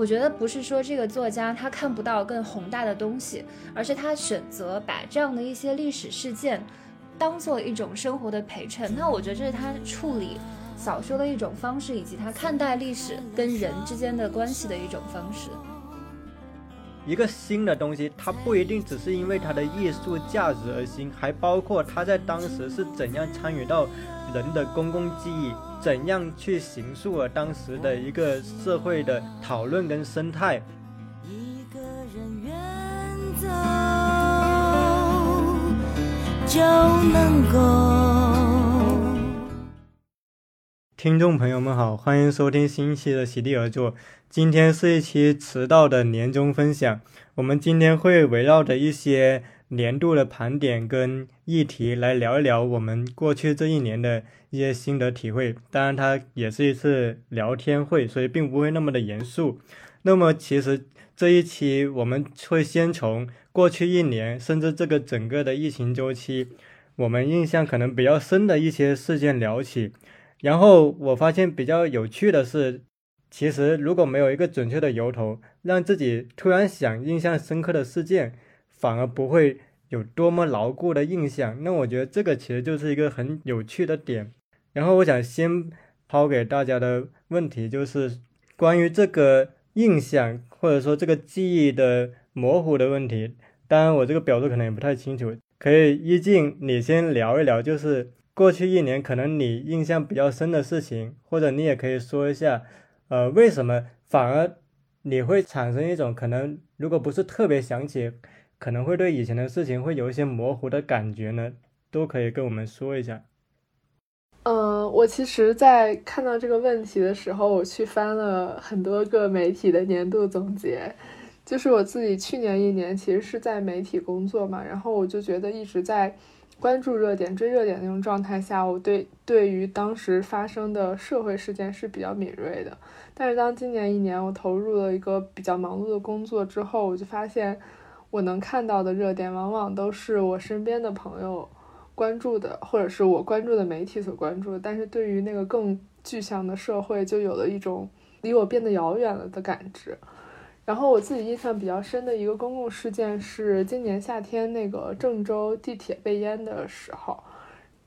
我觉得不是说这个作家他看不到更宏大的东西，而是他选择把这样的一些历史事件当做一种生活的陪衬。那我觉得这是他处理小说的一种方式，以及他看待历史跟人之间的关系的一种方式。一个新的东西，它不一定只是因为它的艺术价值而新，还包括它在当时是怎样参与到人的公共记忆，怎样去形塑了当时的一个社会的讨论跟生态。一个人远走就能够。听众朋友们好，欢迎收听新一期的席地而坐。今天是一期迟到的年终分享。我们今天会围绕着一些年度的盘点跟议题来聊一聊我们过去这一年的一些心得体会。当然，它也是一次聊天会，所以并不会那么的严肃。那么，其实这一期我们会先从过去一年，甚至这个整个的疫情周期，我们印象可能比较深的一些事件聊起。然后我发现比较有趣的是。其实，如果没有一个准确的由头，让自己突然想印象深刻的事件，反而不会有多么牢固的印象。那我觉得这个其实就是一个很有趣的点。然后，我想先抛给大家的问题就是关于这个印象或者说这个记忆的模糊的问题。当然，我这个表述可能也不太清楚，可以一静你先聊一聊，就是过去一年可能你印象比较深的事情，或者你也可以说一下。呃，为什么反而你会产生一种可能，如果不是特别想起，可能会对以前的事情会有一些模糊的感觉呢？都可以跟我们说一下。嗯，我其实，在看到这个问题的时候，我去翻了很多个媒体的年度总结，就是我自己去年一年其实是在媒体工作嘛，然后我就觉得一直在。关注热点、追热点那种状态下，我对对于当时发生的社会事件是比较敏锐的。但是当今年一年我投入了一个比较忙碌的工作之后，我就发现我能看到的热点往往都是我身边的朋友关注的，或者是我关注的媒体所关注的。但是对于那个更具象的社会，就有了一种离我变得遥远了的感知。然后我自己印象比较深的一个公共事件是今年夏天那个郑州地铁被淹的时候，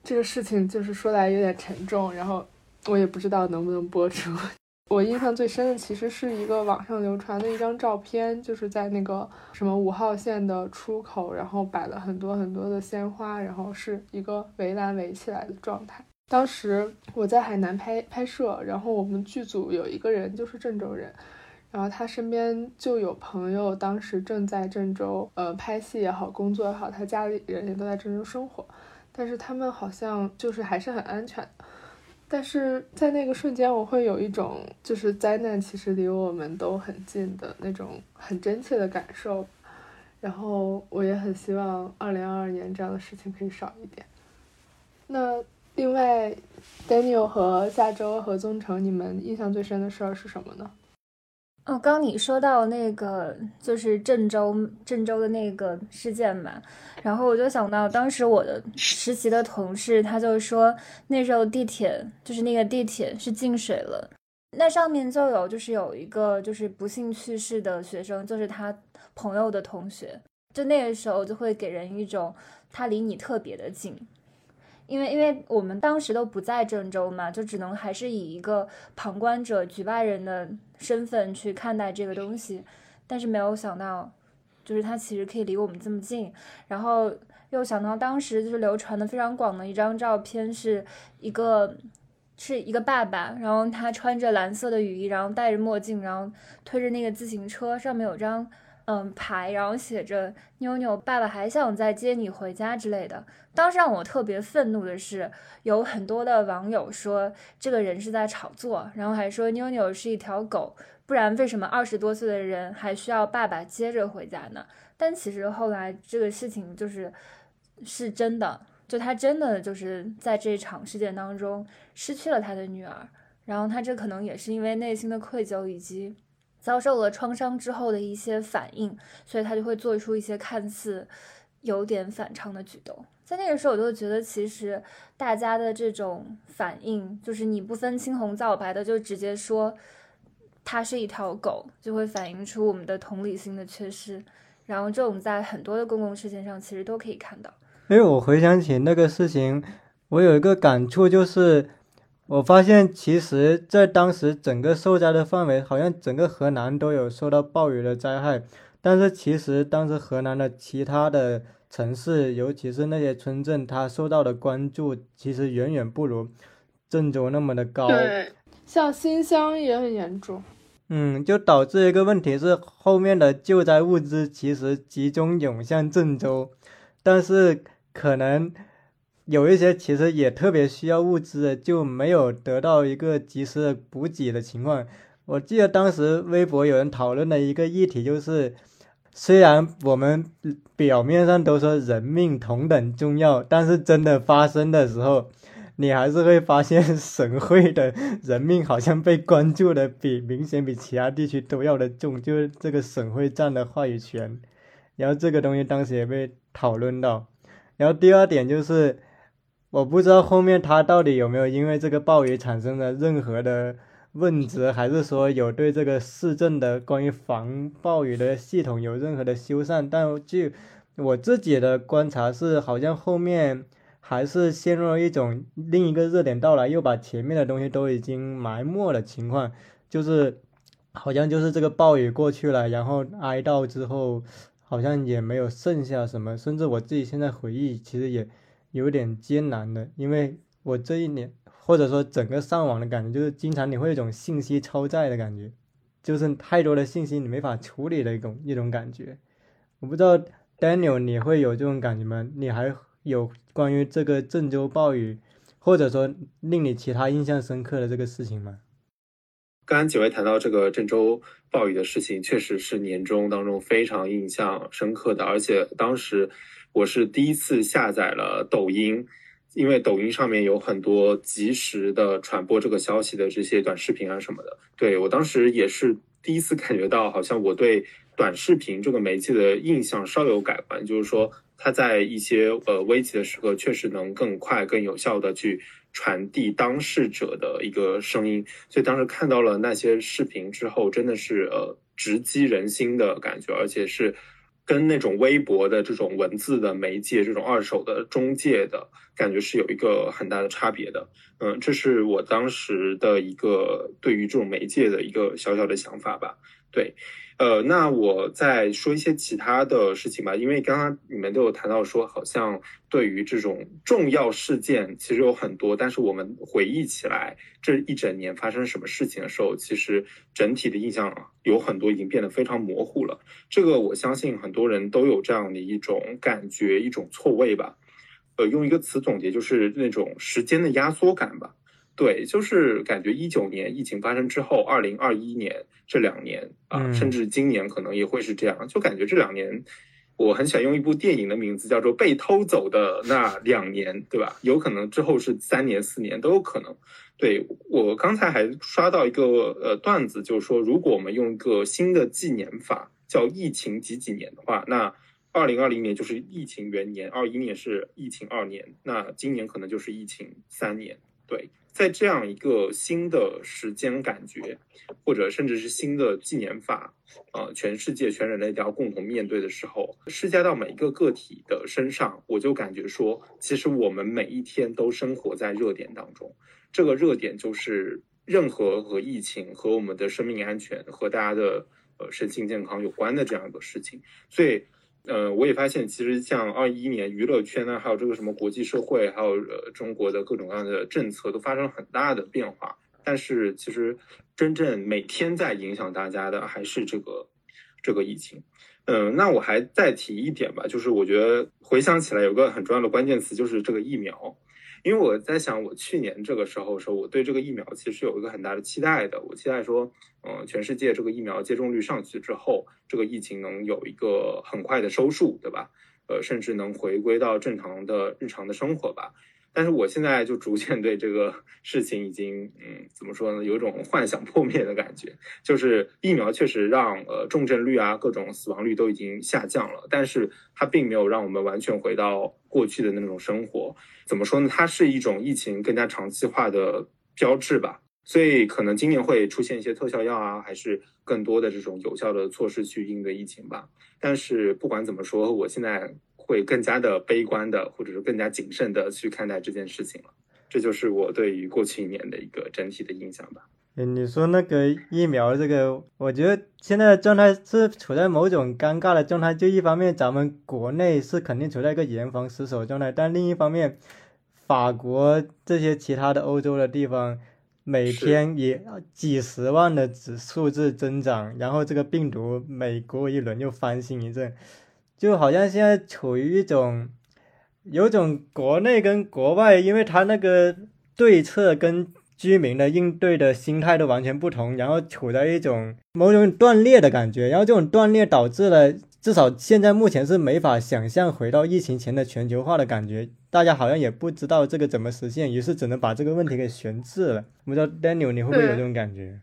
这个事情就是说来有点沉重，然后我也不知道能不能播出。我印象最深的其实是一个网上流传的一张照片，就是在那个什么五号线的出口，然后摆了很多很多的鲜花，然后是一个围栏围起来的状态。当时我在海南拍拍摄，然后我们剧组有一个人就是郑州人。然后他身边就有朋友，当时正在郑州，呃，拍戏也好，工作也好，他家里人也都在郑州生活，但是他们好像就是还是很安全。但是在那个瞬间，我会有一种就是灾难其实离我们都很近的那种很真切的感受。然后我也很希望二零二二年这样的事情可以少一点。那另外，Daniel 和下周和宗成，你们印象最深的事儿是什么呢？哦，刚你说到那个就是郑州郑州的那个事件嘛，然后我就想到当时我的实习的同事，他就说那时候地铁就是那个地铁是进水了，那上面就有就是有一个就是不幸去世的学生，就是他朋友的同学，就那个时候就会给人一种他离你特别的近。因为因为我们当时都不在郑州嘛，就只能还是以一个旁观者、局外人的身份去看待这个东西，但是没有想到，就是它其实可以离我们这么近。然后又想到当时就是流传的非常广的一张照片，是一个是一个爸爸，然后他穿着蓝色的雨衣，然后戴着墨镜，然后推着那个自行车，上面有张。嗯，牌，然后写着“妞妞，爸爸还想再接你回家”之类的。当时让我特别愤怒的是，有很多的网友说这个人是在炒作，然后还说妞妞是一条狗，不然为什么二十多岁的人还需要爸爸接着回家呢？但其实后来这个事情就是是真的，就他真的就是在这场事件当中失去了他的女儿，然后他这可能也是因为内心的愧疚以及。遭受了创伤之后的一些反应，所以他就会做出一些看似有点反常的举动。在那个时候，我就觉得其实大家的这种反应，就是你不分青红皂白的就直接说它是一条狗，就会反映出我们的同理心的缺失。然后这种在很多的公共事件上其实都可以看到。因为我回想起那个事情，我有一个感触，就是我发现其实，在当时整个受灾的范围，好像整个河南都有受到暴雨的灾害，但是其实当时河南的其他的城市，尤其是那些村镇，它受到的关注其实远远不如郑州那么的高。对，像新乡也很严重。嗯，就导致一个问题是，后面的救灾物资其实集中涌向郑州，但是可能有一些其实也特别需要物资的，就没有得到一个及时的补给的情况。我记得当时微博有人讨论的一个议题就是，虽然我们表面上都说人命同等重要，但是真的发生的时候。你还是会发现，省会的人命好像被关注的比明显比其他地区都要的重，就是这个省会占的话语权。然后这个东西当时也被讨论到。然后第二点就是，我不知道后面他到底有没有因为这个暴雨产生了任何的问责，还是说有对这个市政的关于防暴雨的系统有任何的修缮。但据我自己的观察是，好像后面。还是陷入了一种另一个热点到来，又把前面的东西都已经埋没的情况，就是好像就是这个暴雨过去了，然后哀悼之后，好像也没有剩下什么，甚至我自己现在回忆，其实也有点艰难的，因为我这一年或者说整个上网的感觉，就是经常你会有一种信息超载的感觉，就是太多的信息你没法处理的一种一种感觉。我不知道 Daniel 你会有这种感觉吗？你还？有关于这个郑州暴雨，或者说令你其他印象深刻的这个事情吗？刚刚几位谈到这个郑州暴雨的事情，确实是年终当中非常印象深刻的。而且当时我是第一次下载了抖音，因为抖音上面有很多及时的传播这个消息的这些短视频啊什么的。对我当时也是第一次感觉到，好像我对短视频这个媒介的印象稍有改观，就是说。它在一些呃危急的时刻，确实能更快、更有效的去传递当事者的一个声音。所以当时看到了那些视频之后，真的是呃直击人心的感觉，而且是跟那种微博的这种文字的媒介、这种二手的中介的感觉是有一个很大的差别的。嗯，这是我当时的一个对于这种媒介的一个小小的想法吧。对。呃，那我再说一些其他的事情吧，因为刚刚你们都有谈到说，好像对于这种重要事件其实有很多，但是我们回忆起来这一整年发生什么事情的时候，其实整体的印象有很多已经变得非常模糊了。这个我相信很多人都有这样的一种感觉，一种错位吧。呃，用一个词总结，就是那种时间的压缩感吧。对，就是感觉一九年疫情发生之后，二零二一年这两年啊，甚至今年可能也会是这样。就感觉这两年，我很想用一部电影的名字叫做《被偷走的那两年》，对吧？有可能之后是三年、四年都有可能。对我刚才还刷到一个呃段子，就是说，如果我们用一个新的纪年法叫疫情几几年的话，那二零二零年就是疫情元年，二一年是疫情二年，那今年可能就是疫情三年。对。在这样一个新的时间感觉，或者甚至是新的纪年法，呃，全世界全人类都要共同面对的时候，施加到每一个个体的身上，我就感觉说，其实我们每一天都生活在热点当中。这个热点就是任何和疫情、和我们的生命安全、和大家的呃身心健康有关的这样一个事情，所以。呃，我也发现，其实像二一年娱乐圈呢，还有这个什么国际社会，还有呃中国的各种各样的政策，都发生了很大的变化。但是，其实真正每天在影响大家的，还是这个这个疫情。嗯，那我还再提一点吧，就是我觉得回想起来，有个很重要的关键词，就是这个疫苗。因为我在想，我去年这个时候说，我对这个疫苗其实有一个很大的期待的。我期待说，嗯，全世界这个疫苗接种率上去之后，这个疫情能有一个很快的收束，对吧？呃，甚至能回归到正常的日常的生活吧。但是我现在就逐渐对这个事情已经，嗯，怎么说呢？有一种幻想破灭的感觉。就是疫苗确实让呃重症率啊、各种死亡率都已经下降了，但是它并没有让我们完全回到过去的那种生活。怎么说呢？它是一种疫情更加长期化的标志吧。所以可能今年会出现一些特效药啊，还是更多的这种有效的措施去应对疫情吧。但是不管怎么说，我现在会更加的悲观的，或者是更加谨慎的去看待这件事情了。这就是我对于过去一年的一个整体的印象吧。你说那个疫苗这个，我觉得现在的状态是处在某种尴尬的状态。就一方面，咱们国内是肯定处在一个严防死守状态，但另一方面，法国这些其他的欧洲的地方，每天也几十万的指数字增长，然后这个病毒每过一轮又翻新一阵，就好像现在处于一种，有种国内跟国外，因为它那个对策跟。居民的应对的心态都完全不同，然后处在一种某种断裂的感觉，然后这种断裂导致了至少现在目前是没法想象回到疫情前的全球化的感觉，大家好像也不知道这个怎么实现，于是只能把这个问题给悬置了。不知道 Daniel 你会不会有这种感觉？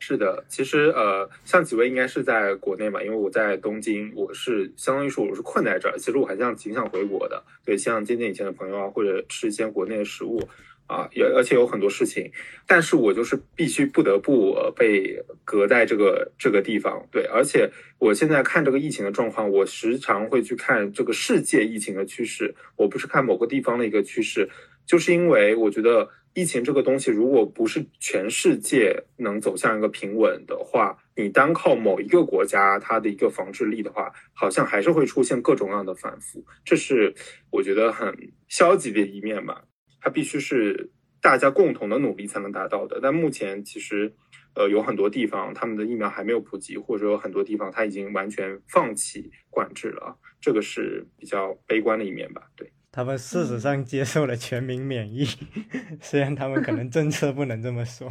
是的，其实呃，像几位应该是在国内嘛，因为我在东京，我是相当于说我是困在这儿，其实我还想挺想回国的，对，像见见以前的朋友啊，或者吃一些国内的食物。啊，也而且有很多事情，但是我就是必须不得不被隔在这个这个地方。对，而且我现在看这个疫情的状况，我时常会去看这个世界疫情的趋势，我不是看某个地方的一个趋势，就是因为我觉得疫情这个东西，如果不是全世界能走向一个平稳的话，你单靠某一个国家它的一个防治力的话，好像还是会出现各种各样的反复，这是我觉得很消极的一面吧。它必须是大家共同的努力才能达到的。但目前其实，呃，有很多地方他们的疫苗还没有普及，或者有很多地方它已经完全放弃管制了。这个是比较悲观的一面吧？对，他们事实上接受了全民免疫，虽然他们可能政策不能这么说。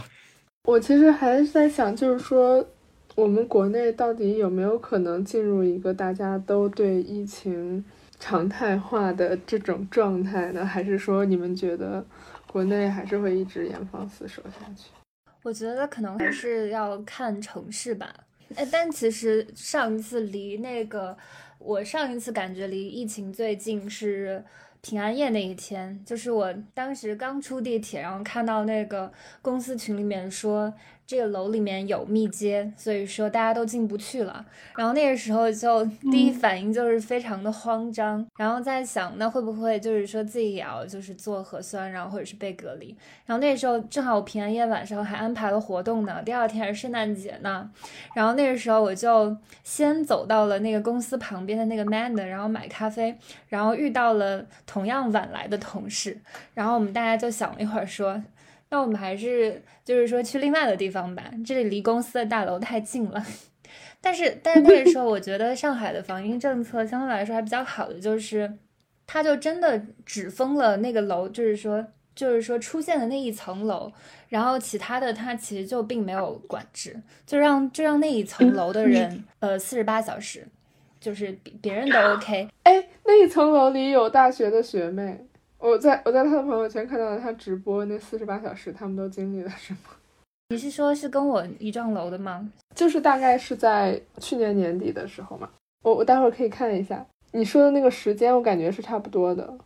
我其实还是在想，就是说，我们国内到底有没有可能进入一个大家都对疫情。常态化的这种状态呢，还是说你们觉得国内还是会一直严防死守下去？我觉得可能还是要看城市吧。哎，但其实上一次离那个，我上一次感觉离疫情最近是平安夜那一天，就是我当时刚出地铁，然后看到那个公司群里面说。这个楼里面有密接，所以说大家都进不去了。然后那个时候就第一反应就是非常的慌张，然后在想那会不会就是说自己也要就是做核酸，然后或者是被隔离。然后那时候正好我平安夜晚上还安排了活动呢，第二天是圣诞节呢。然后那个时候我就先走到了那个公司旁边的那个 man 然后买咖啡，然后遇到了同样晚来的同事，然后我们大家就想了一会儿说。那我们还是就是说去另外的地方吧，这里离公司的大楼太近了。但是，但是那个时候，我觉得上海的防疫政策相对来说还比较好的，就是它就真的只封了那个楼，就是说，就是说出现的那一层楼，然后其他的它其实就并没有管制，就让就让那一层楼的人，呃，四十八小时，就是别别人都 OK。哎，那一层楼里有大学的学妹。我在我在他的朋友圈看到了他直播那四十八小时，他们都经历了什么？你是说，是跟我一幢楼的吗？就是大概是在去年年底的时候嘛。我我待会儿可以看一下你说的那个时间，我感觉是差不多的。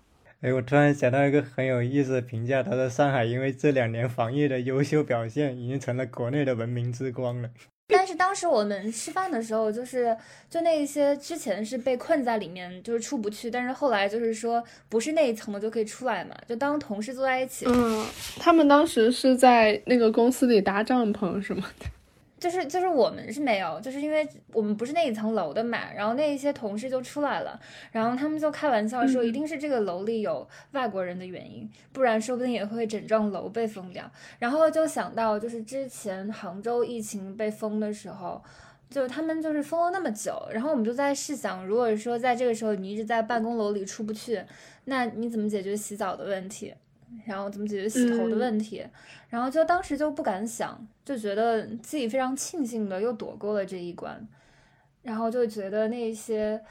哎，我突然想到一个很有意思的评价，他说上海因为这两年防疫的优秀表现，已经成了国内的文明之光了。但是当时我们吃饭的时候，就是就那一些之前是被困在里面，就是出不去，但是后来就是说不是那一层的就可以出来嘛，就当同事坐在一起。嗯，他们当时是在那个公司里搭帐篷什么的。就是就是我们是没有，就是因为我们不是那一层楼的嘛，然后那一些同事就出来了，然后他们就开玩笑说，一定是这个楼里有外国人的原因，不然说不定也会整幢楼被封掉。然后就想到，就是之前杭州疫情被封的时候，就他们就是封了那么久，然后我们就在试想，如果说在这个时候你一直在办公楼里出不去，那你怎么解决洗澡的问题？然后怎么解决洗头的问题？然后就当时就不敢想，就觉得自己非常庆幸的又躲过了这一关，然后就觉得那些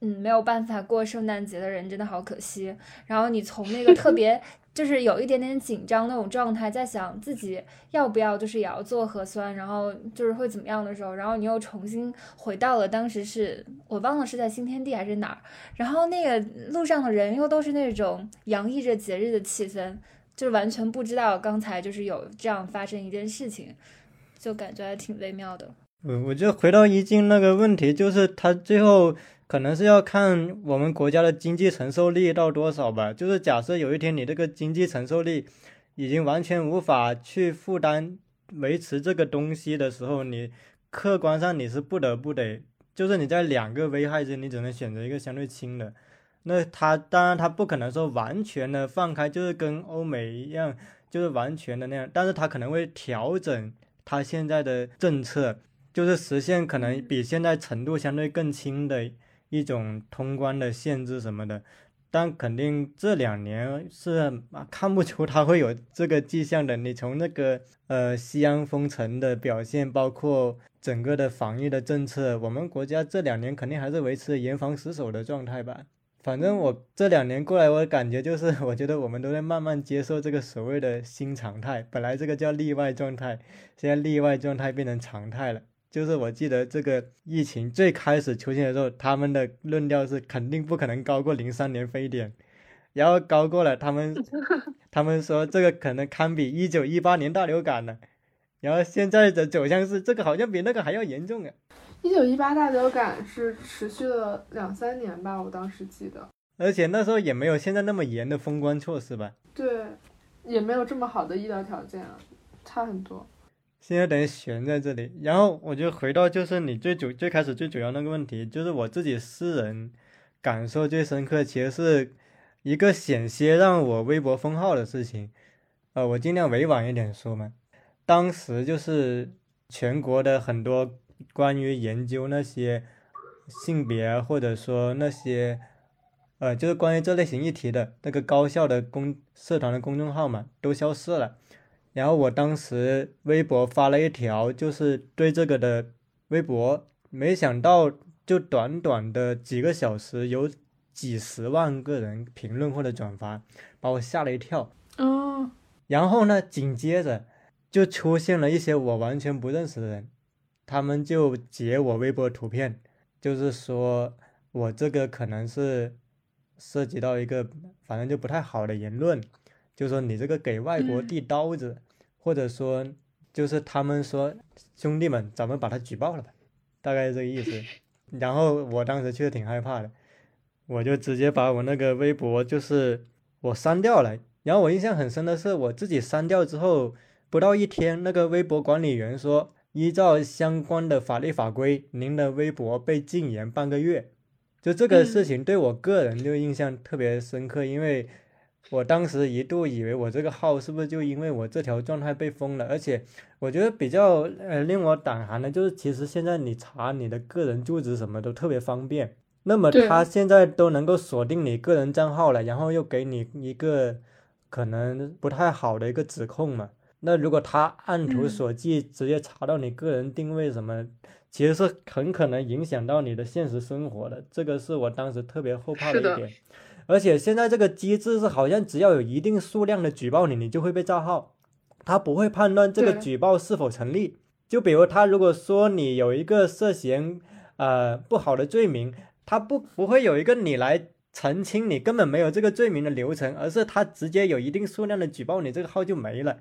嗯没有办法过圣诞节的人真的好可惜。然后你从那个特 别。就是有一点点紧张那种状态，在想自己要不要就是也要做核酸，然后就是会怎么样的时候，然后你又重新回到了当时是我忘了是在新天地还是哪儿，然后那个路上的人又都是那种洋溢着节日的气氛，就是完全不知道刚才就是有这样发生一件事情，就感觉还挺微妙的。我，我就回到一静那个问题，就是他最后可能是要看我们国家的经济承受力到多少吧。就是假设有一天你这个经济承受力已经完全无法去负担维持这个东西的时候，你客观上你是不得不得，就是你在两个危害之间，你只能选择一个相对轻的。那他当然他不可能说完全的放开，就是跟欧美一样，就是完全的那样，但是他可能会调整他现在的政策，就是实现可能比现在程度相对更轻的一种通关的限制什么的。但肯定这两年是 看不出它会有这个迹象的。你从那个呃西安封城的表现，包括整个的防疫的政策，我们国家这两年肯定还是维持严防死守的状态吧。反正我这两年过来，我感觉就是，我觉得我们都在慢慢接受这个所谓的新常态。本来这个叫例外状态，现在例外状态变成常态了。就是我记得这个疫情最开始出现的时候，他们的论调是肯定不可能高过零三年非典，然后高过了，他们 他们说这个可能堪比一九一八年大流感了。然后现在的走向是，这个好像比那个还要严重啊。一九一八大流感是持续了两三年吧，我当时记得。而且那时候也没有现在那么严的封关措施吧？对，也没有这么好的医疗条件啊，差很多。现在等于悬在这里，然后我就回到就是你最主最开始最主要那个问题，就是我自己私人感受最深刻，其实是一个险些让我微博封号的事情。呃，我尽量委婉一点说嘛，当时就是全国的很多。关于研究那些性别，或者说那些，呃，就是关于这类型议题的那个高校的公社团的公众号嘛，都消失了。然后我当时微博发了一条，就是对这个的微博，没想到就短短的几个小时，有几十万个人评论或者转发，把我吓了一跳。哦。然后呢，紧接着就出现了一些我完全不认识的人。他们就截我微博图片，就是说我这个可能是涉及到一个反正就不太好的言论，就说你这个给外国递刀子，或者说就是他们说兄弟们，咱们把他举报了吧，大概是这个意思。然后我当时确实挺害怕的，我就直接把我那个微博就是我删掉了。然后我印象很深的是，我自己删掉之后不到一天，那个微博管理员说。依照相关的法律法规，您的微博被禁言半个月。就这个事情对我个人就印象特别深刻，因为我当时一度以为我这个号是不是就因为我这条状态被封了。而且我觉得比较呃令我胆寒的就是，其实现在你查你的个人住址什么都特别方便。那么他现在都能够锁定你个人账号了，然后又给你一个可能不太好的一个指控嘛。那如果他按图索骥，直接查到你个人定位什么，其实是很可能影响到你的现实生活的。这个是我当时特别后怕的一点。而且现在这个机制是好像只要有一定数量的举报你，你就会被账号，他不会判断这个举报是否成立。就比如他如果说你有一个涉嫌呃不好的罪名，他不不会有一个你来澄清你根本没有这个罪名的流程，而是他直接有一定数量的举报你，这个号就没了。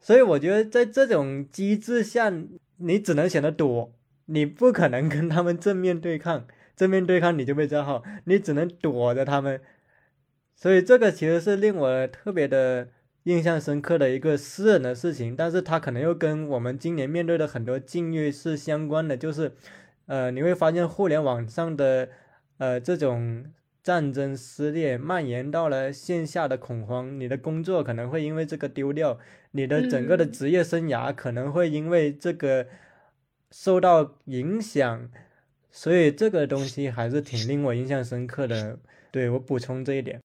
所以我觉得在这种机制下，你只能选择躲，你不可能跟他们正面对抗，正面对抗你就被账号，你只能躲着他们。所以这个其实是令我特别的印象深刻的一个私人的事情，但是它可能又跟我们今年面对的很多境遇是相关的，就是，呃，你会发现互联网上的，呃，这种。战争撕裂蔓延到了线下的恐慌，你的工作可能会因为这个丢掉，你的整个的职业生涯可能会因为这个受到影响，所以这个东西还是挺令我印象深刻的。对我补充这一点。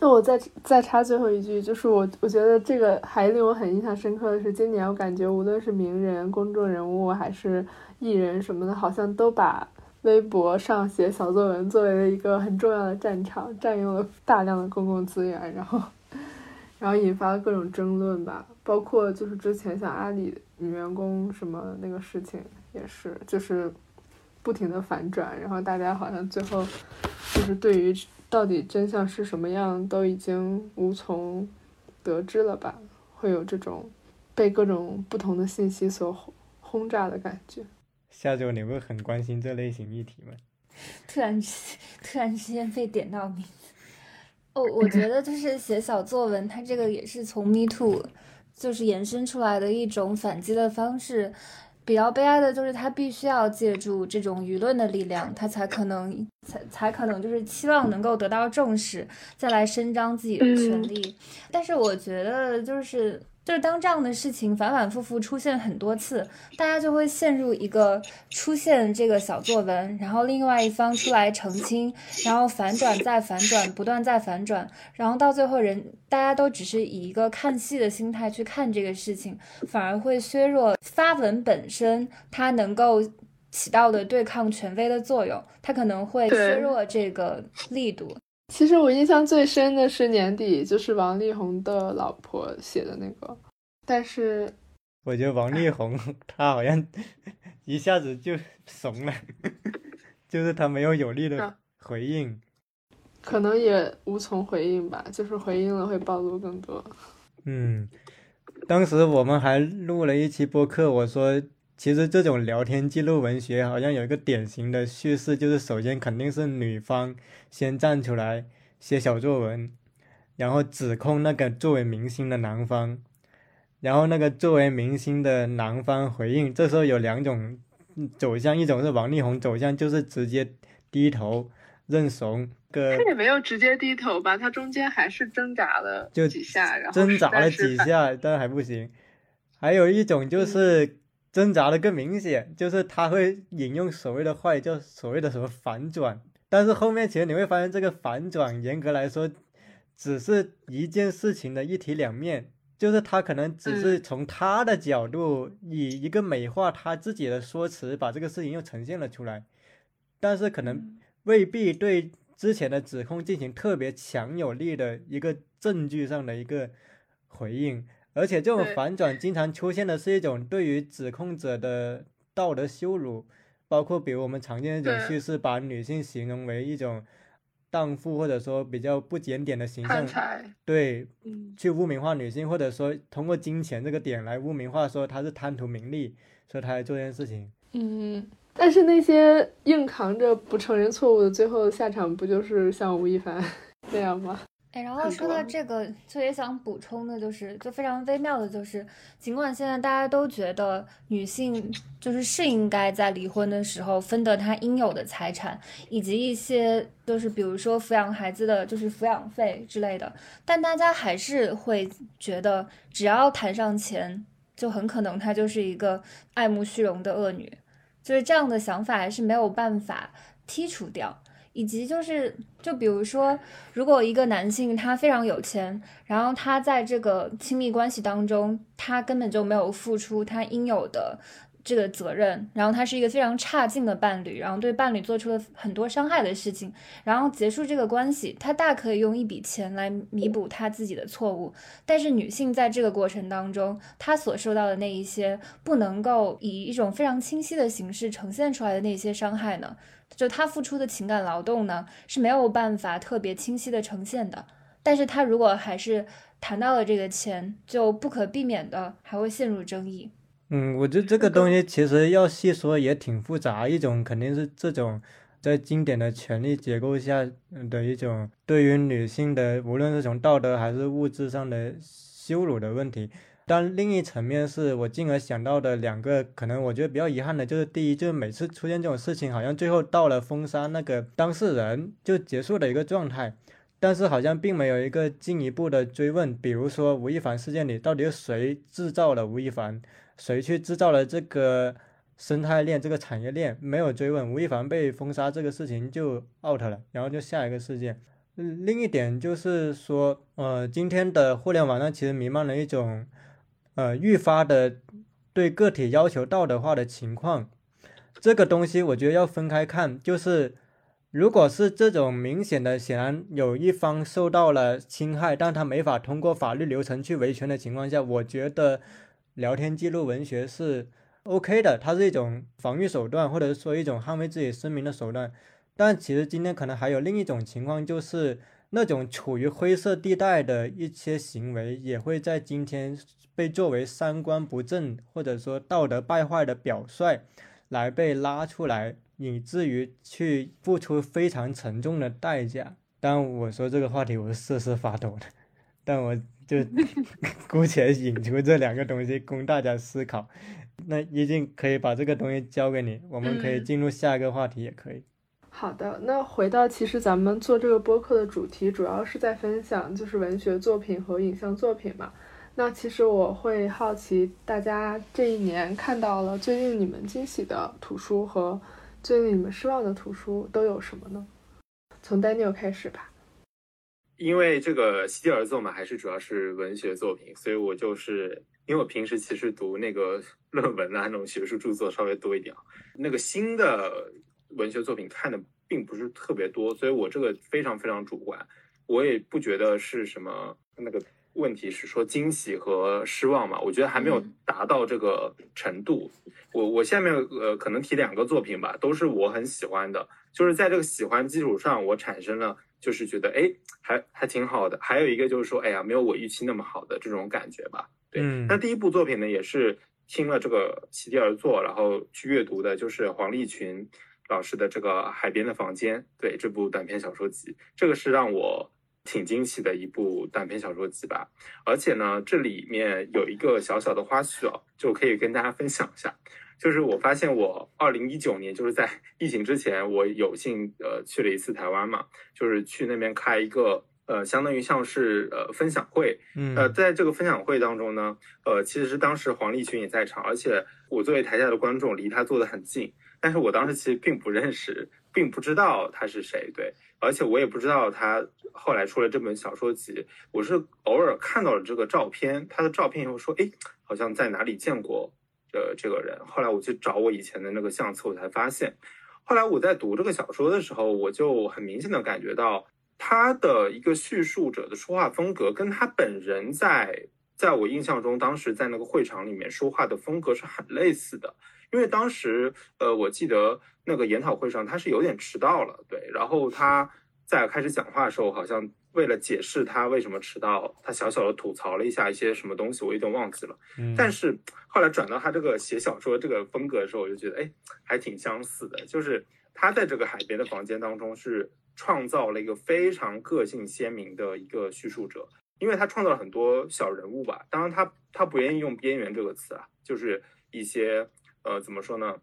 那我再再插最后一句，就是我我觉得这个还令我很印象深刻的是，今年我感觉无论是名人、公众人物还是艺人什么的，好像都把。微博上写小作文作为了一个很重要的战场，占用了大量的公共资源，然后，然后引发了各种争论吧。包括就是之前像阿里女员工什么那个事情也是，就是不停的反转，然后大家好像最后就是对于到底真相是什么样都已经无从得知了吧，会有这种被各种不同的信息所轰轰炸的感觉。下周你会很关心这类型议题吗？突然之 突然之间被点到名字，哦，我觉得就是写小作文，它这个也是从 Me Too 就是延伸出来的一种反击的方式。比较悲哀的就是他必须要借助这种舆论的力量，他才可能才才可能就是期望能够得到重视，再来伸张自己的权利。但是我觉得就是。就是当这样的事情反反复复出现很多次，大家就会陷入一个出现这个小作文，然后另外一方出来澄清，然后反转再反转，不断再反转，然后到最后人大家都只是以一个看戏的心态去看这个事情，反而会削弱发文本身它能够起到的对抗权威的作用，它可能会削弱这个力度。其实我印象最深的是年底，就是王力宏的老婆写的那个，但是我觉得王力宏 他好像 一下子就怂了，就是他没有有力的回应，可能也无从回应吧，就是回应了会暴露更多。嗯，当时我们还录了一期播客，我说其实这种聊天记录文学好像有一个典型的叙事，就是首先肯定是女方。先站出来写小作文，然后指控那个作为明星的男方，然后那个作为明星的男方回应。这时候有两种走向，一种是王力宏走向，就是直接低头认怂。个他也没有直接低头吧，他中间还是挣扎了就几下，然后挣扎了几下，但还不行。还有一种就是挣扎的更明显，就是他会引用所谓的话语，叫所谓的什么反转。但是后面其实你会发现，这个反转严格来说，只是一件事情的一体两面，就是他可能只是从他的角度，以一个美化他自己的说辞，把这个事情又呈现了出来，但是可能未必对之前的指控进行特别强有力的一个证据上的一个回应，而且这种反转经常出现的是一种对于指控者的道德羞辱。包括比如我们常见的一种叙事，把女性形容为一种荡妇，或者说比较不检点的形象，对，去污名化女性，或者说通过金钱这个点来污名化，说她是贪图名利，所以她来做这件事情。嗯，但是那些硬扛着不承认错误的，最后下场不就是像吴亦凡 那样吗？哎，然后说到这个，特别想补充的，就是就非常微妙的，就是尽管现在大家都觉得女性就是是应该在离婚的时候分得她应有的财产，以及一些就是比如说抚养孩子的就是抚养费之类的，但大家还是会觉得，只要谈上钱，就很可能她就是一个爱慕虚荣的恶女，就是这样的想法还是没有办法剔除掉。以及就是，就比如说，如果一个男性他非常有钱，然后他在这个亲密关系当中，他根本就没有付出他应有的这个责任，然后他是一个非常差劲的伴侣，然后对伴侣做出了很多伤害的事情，然后结束这个关系，他大可以用一笔钱来弥补他自己的错误。但是女性在这个过程当中，她所受到的那一些不能够以一种非常清晰的形式呈现出来的那些伤害呢？就他付出的情感劳动呢是没有办法特别清晰的呈现的，但是他如果还是谈到了这个钱，就不可避免的还会陷入争议。嗯，我觉得这个东西其实要细说也挺复杂，一种肯定是这种在经典的权力结构下的一种对于女性的，无论是从道德还是物质上的羞辱的问题。但另一层面是我进而想到的两个，可能我觉得比较遗憾的就是，第一就是每次出现这种事情，好像最后到了封杀那个当事人就结束的一个状态，但是好像并没有一个进一步的追问，比如说吴亦凡事件里到底是谁制造了吴亦凡，谁去制造了这个生态链、这个产业链，没有追问，吴亦凡被封杀这个事情就 out 了，然后就下一个事件。另一点就是说，呃，今天的互联网上其实弥漫了一种。呃，愈发的对个体要求道德化的情况，这个东西我觉得要分开看。就是如果是这种明显的，显然有一方受到了侵害，但他没法通过法律流程去维权的情况下，我觉得聊天记录文学是 OK 的，它是一种防御手段，或者说一种捍卫自己声明的手段。但其实今天可能还有另一种情况，就是那种处于灰色地带的一些行为，也会在今天被作为三观不正或者说道德败坏的表率来被拉出来，以至于去付出非常沉重的代价。当然，我说这个话题我是瑟瑟发抖的，但我就 姑且引出这两个东西供大家思考。那一静可以把这个东西交给你，我们可以进入下一个话题，也可以。好的，那回到其实咱们做这个播客的主题，主要是在分享就是文学作品和影像作品嘛。那其实我会好奇，大家这一年看到了最令你们惊喜的图书和最令你们失望的图书都有什么呢？从 Daniel 开始吧。因为这个席地而坐嘛，还是主要是文学作品，所以我就是因为我平时其实读那个 论文啊那种学术著作稍微多一点，那个新的。文学作品看的并不是特别多，所以我这个非常非常主观，我也不觉得是什么那个问题是说惊喜和失望嘛，我觉得还没有达到这个程度。我我下面呃可能提两个作品吧，都是我很喜欢的，就是在这个喜欢基础上，我产生了就是觉得哎还还挺好的。还有一个就是说哎呀没有我预期那么好的这种感觉吧。对，那第一部作品呢也是听了这个席地而坐，然后去阅读的，就是黄立群。老师的这个《海边的房间》，对这部短篇小说集，这个是让我挺惊喜的一部短篇小说集吧。而且呢，这里面有一个小小的花絮哦，就可以跟大家分享一下。就是我发现，我二零一九年就是在 疫情之前，我有幸呃去了一次台湾嘛，就是去那边开一个呃，相当于像是呃分享会。嗯，呃，在这个分享会当中呢，呃，其实是当时黄立群也在场，而且我作为台下的观众，离他坐得很近。但是我当时其实并不认识，并不知道他是谁，对，而且我也不知道他后来出了这本小说集，我是偶尔看到了这个照片，他的照片以后说，哎，好像在哪里见过，的，这个人。后来我去找我以前的那个相册，我才发现，后来我在读这个小说的时候，我就很明显的感觉到他的一个叙述者的说话风格，跟他本人在在我印象中，当时在那个会场里面说话的风格是很类似的。因为当时，呃，我记得那个研讨会上他是有点迟到了，对。然后他在开始讲话的时候，好像为了解释他为什么迟到，他小小的吐槽了一下一些什么东西，我有点忘记了。嗯。但是后来转到他这个写小说这个风格的时候，我就觉得，哎，还挺相似的。就是他在这个海边的房间当中是创造了一个非常个性鲜明的一个叙述者，因为他创造了很多小人物吧。当然，他他不愿意用边缘这个词啊，就是一些。呃，怎么说呢？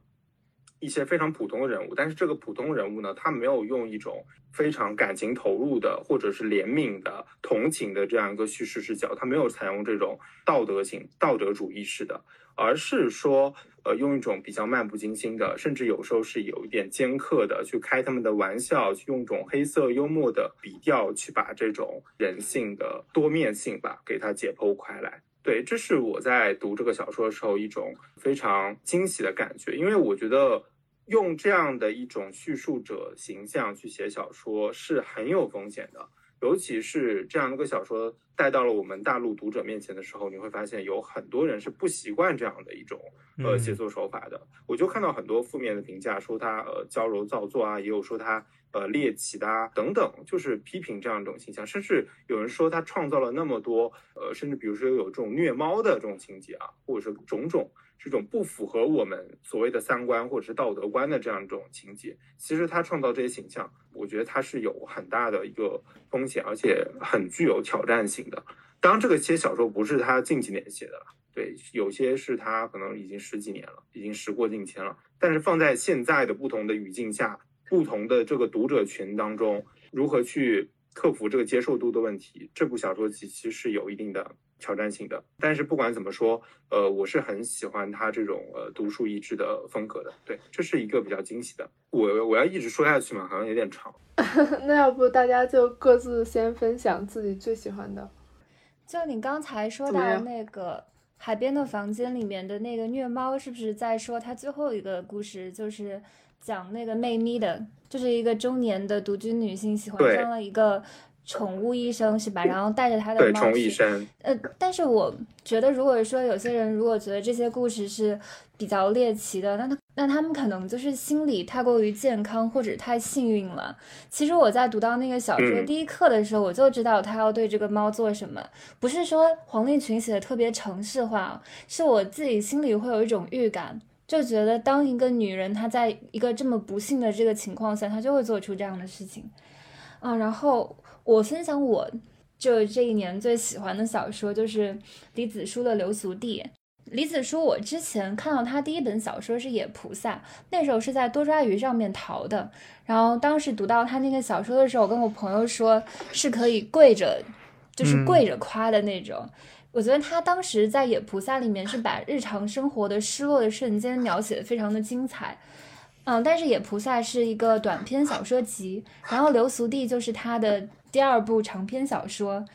一些非常普通的人物，但是这个普通人物呢，他没有用一种非常感情投入的，或者是怜悯的、同情的这样一个叙事视角，他没有采用这种道德性、道德主义式的，而是说，呃，用一种比较漫不经心的，甚至有时候是有一点尖刻的去开他们的玩笑，去用一种黑色幽默的笔调去把这种人性的多面性吧，给它解剖开来。对，这是我在读这个小说的时候一种非常惊喜的感觉，因为我觉得用这样的一种叙述者形象去写小说是很有风险的，尤其是这样一个小说带到了我们大陆读者面前的时候，你会发现有很多人是不习惯这样的一种呃写作手法的。我就看到很多负面的评价，说他呃矫揉造作啊，也有说他。呃，猎奇的啊，等等，就是批评这样一种形象，甚至有人说他创造了那么多，呃，甚至比如说有这种虐猫的这种情节啊，或者是种种这种不符合我们所谓的三观或者是道德观的这样一种情节，其实他创造这些形象，我觉得他是有很大的一个风险，而且很具有挑战性的。当然，这个些小说不是他近几年写的了，对，有些是他可能已经十几年了，已经时过境迁了，但是放在现在的不同的语境下。不同的这个读者群当中，如何去克服这个接受度的问题？这部小说其实是有一定的挑战性的。但是不管怎么说，呃，我是很喜欢他这种呃独树一帜的风格的。对，这是一个比较惊喜的。我我要一直说下去嘛，好像有点长。那要不大家就各自先分享自己最喜欢的。就你刚才说到那个海边的房间里面的那个虐猫，是不是在说他最后一个故事？就是。讲那个妹咪的，就是一个中年的独居女性喜欢上了一个宠物医生，是吧？然后带着她的猫宠物医生。呃，但是我觉得，如果说有些人如果觉得这些故事是比较猎奇的，那他那他们可能就是心理太过于健康或者太幸运了。其实我在读到那个小说第一课的时候，我就知道他要对这个猫做什么。不是说黄立群写的特别程式化，是我自己心里会有一种预感，就觉得当一个女人她在一个这么不幸的这个情况下，她就会做出这样的事情。啊，然后我分享我就这一年最喜欢的小说就是李子书的《流俗地》。李子书，我之前看到他第一本小说是《野菩萨》，那时候是在多抓鱼上面淘的。然后当时读到他那个小说的时候，我跟我朋友说是可以跪着，就是跪着夸的那种。我觉得他当时在《野菩萨》里面是把日常生活的失落的瞬间描写的非常的精彩。嗯，但是《野菩萨》是一个短篇小说集，然后《流俗地》就是他的第二部长篇小说。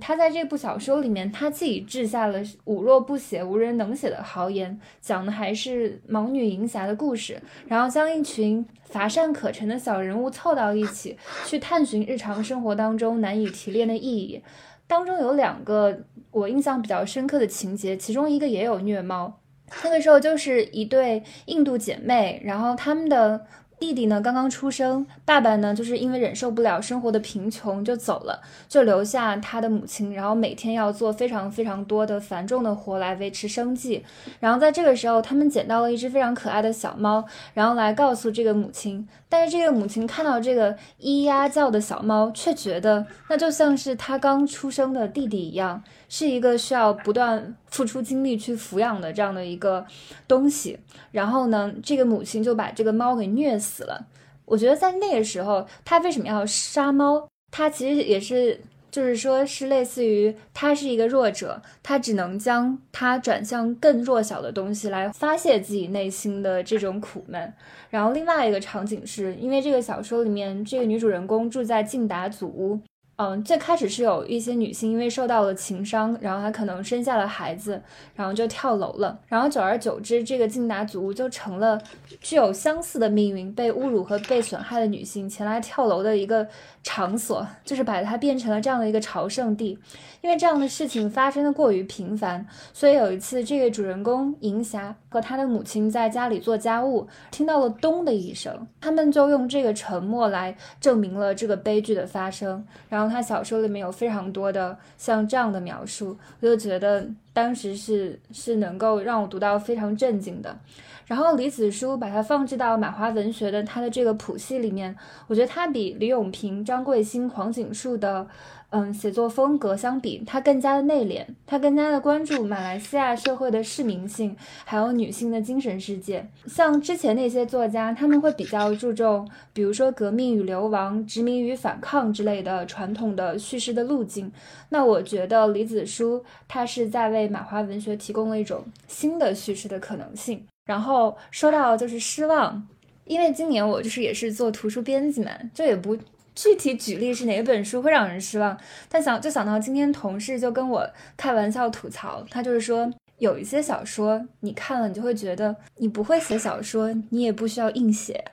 他在这部小说里面，他自己掷下了“吾若不写，无人能写”的豪言，讲的还是盲女银霞的故事，然后将一群乏善可陈的小人物凑到一起，去探寻日常生活当中难以提炼的意义。当中有两个我印象比较深刻的情节，其中一个也有虐猫。那个时候就是一对印度姐妹，然后他们的。弟弟呢，刚刚出生，爸爸呢，就是因为忍受不了生活的贫穷就走了，就留下他的母亲，然后每天要做非常非常多的繁重的活来维持生计。然后在这个时候，他们捡到了一只非常可爱的小猫，然后来告诉这个母亲。但是这个母亲看到这个咿呀叫的小猫，却觉得那就像是他刚出生的弟弟一样。是一个需要不断付出精力去抚养的这样的一个东西，然后呢，这个母亲就把这个猫给虐死了。我觉得在那个时候，他为什么要杀猫？他其实也是，就是说是类似于他是一个弱者，他只能将他转向更弱小的东西来发泄自己内心的这种苦闷。然后另外一个场景是因为这个小说里面这个女主人公住在晋达祖屋。嗯，最开始是有一些女性因为受到了情伤，然后她可能生下了孩子，然后就跳楼了。然后久而久之，这个晋达族就成了具有相似的命运、被侮辱和被损害的女性前来跳楼的一个场所，就是把它变成了这样的一个朝圣地。因为这样的事情发生的过于频繁，所以有一次，这个主人公银霞和他的母亲在家里做家务，听到了咚的一声，他们就用这个沉默来证明了这个悲剧的发生。然后他小说里面有非常多的像这样的描述，我就觉得当时是是能够让我读到非常震惊的。然后李子书把它放置到马华文学的他的这个谱系里面，我觉得他比李永平、张贵兴、黄景树的。嗯，写作风格相比，他更加的内敛，他更加的关注马来西亚社会的市民性，还有女性的精神世界。像之前那些作家，他们会比较注重，比如说革命与流亡、殖民与反抗之类的传统的叙事的路径。那我觉得李子书他是在为马华文学提供了一种新的叙事的可能性。然后说到就是失望，因为今年我就是也是做图书编辑嘛，这也不。具体举例是哪本书会让人失望？但想就想到今天同事就跟我开玩笑吐槽，他就是说有一些小说你看了你就会觉得你不会写小说，你也不需要硬写。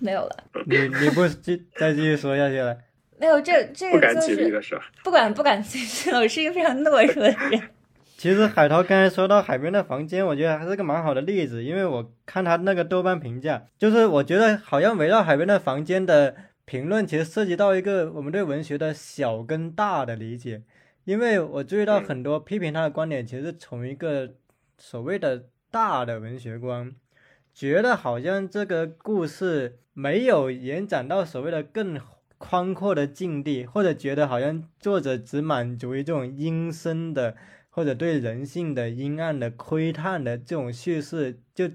没有了，你你不继再继续说下去了？没有，这这个就是不敢不敢继续了。我是一个非常懦弱的人。其实海涛刚才说到海边的房间，我觉得还是个蛮好的例子，因为我看他那个豆瓣评价，就是我觉得好像围绕海边的房间的。评论其实涉及到一个我们对文学的小跟大的理解，因为我注意到很多批评他的观点，其实从一个所谓的大的文学观，觉得好像这个故事没有延展到所谓的更宽阔的境地，或者觉得好像作者只满足于这种阴森的或者对人性的阴暗的窥探的这种叙事就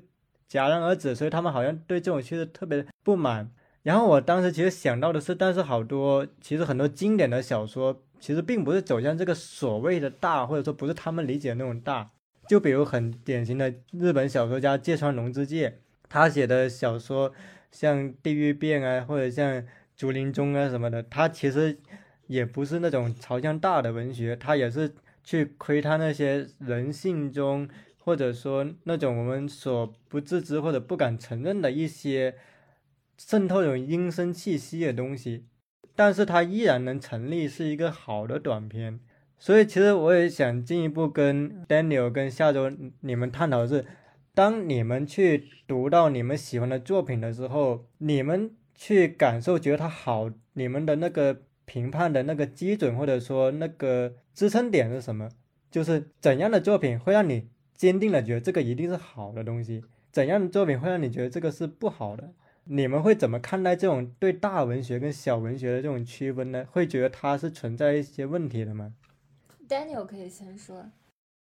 戛然而止，所以他们好像对这种叙事特别不满。然后我当时其实想到的是，但是好多其实很多经典的小说，其实并不是走向这个所谓的大，或者说不是他们理解的那种大。就比如很典型的日本小说家芥川龙之介，他写的小说像《地狱变》啊，或者像《竹林中》啊什么的，他其实也不是那种朝向大的文学，他也是去窥探那些人性中，或者说那种我们所不自知或者不敢承认的一些。渗透有阴森气息的东西，但是它依然能成立，是一个好的短片。所以其实我也想进一步跟 Daniel 跟下周你们探讨的是，当你们去读到你们喜欢的作品的时候，你们去感受觉得它好，你们的那个评判的那个基准或者说那个支撑点是什么？就是怎样的作品会让你坚定的觉得这个一定是好的东西？怎样的作品会让你觉得这个是不好的？你们会怎么看待这种对大文学跟小文学的这种区分呢？会觉得它是存在一些问题的吗？Daniel 可以先说。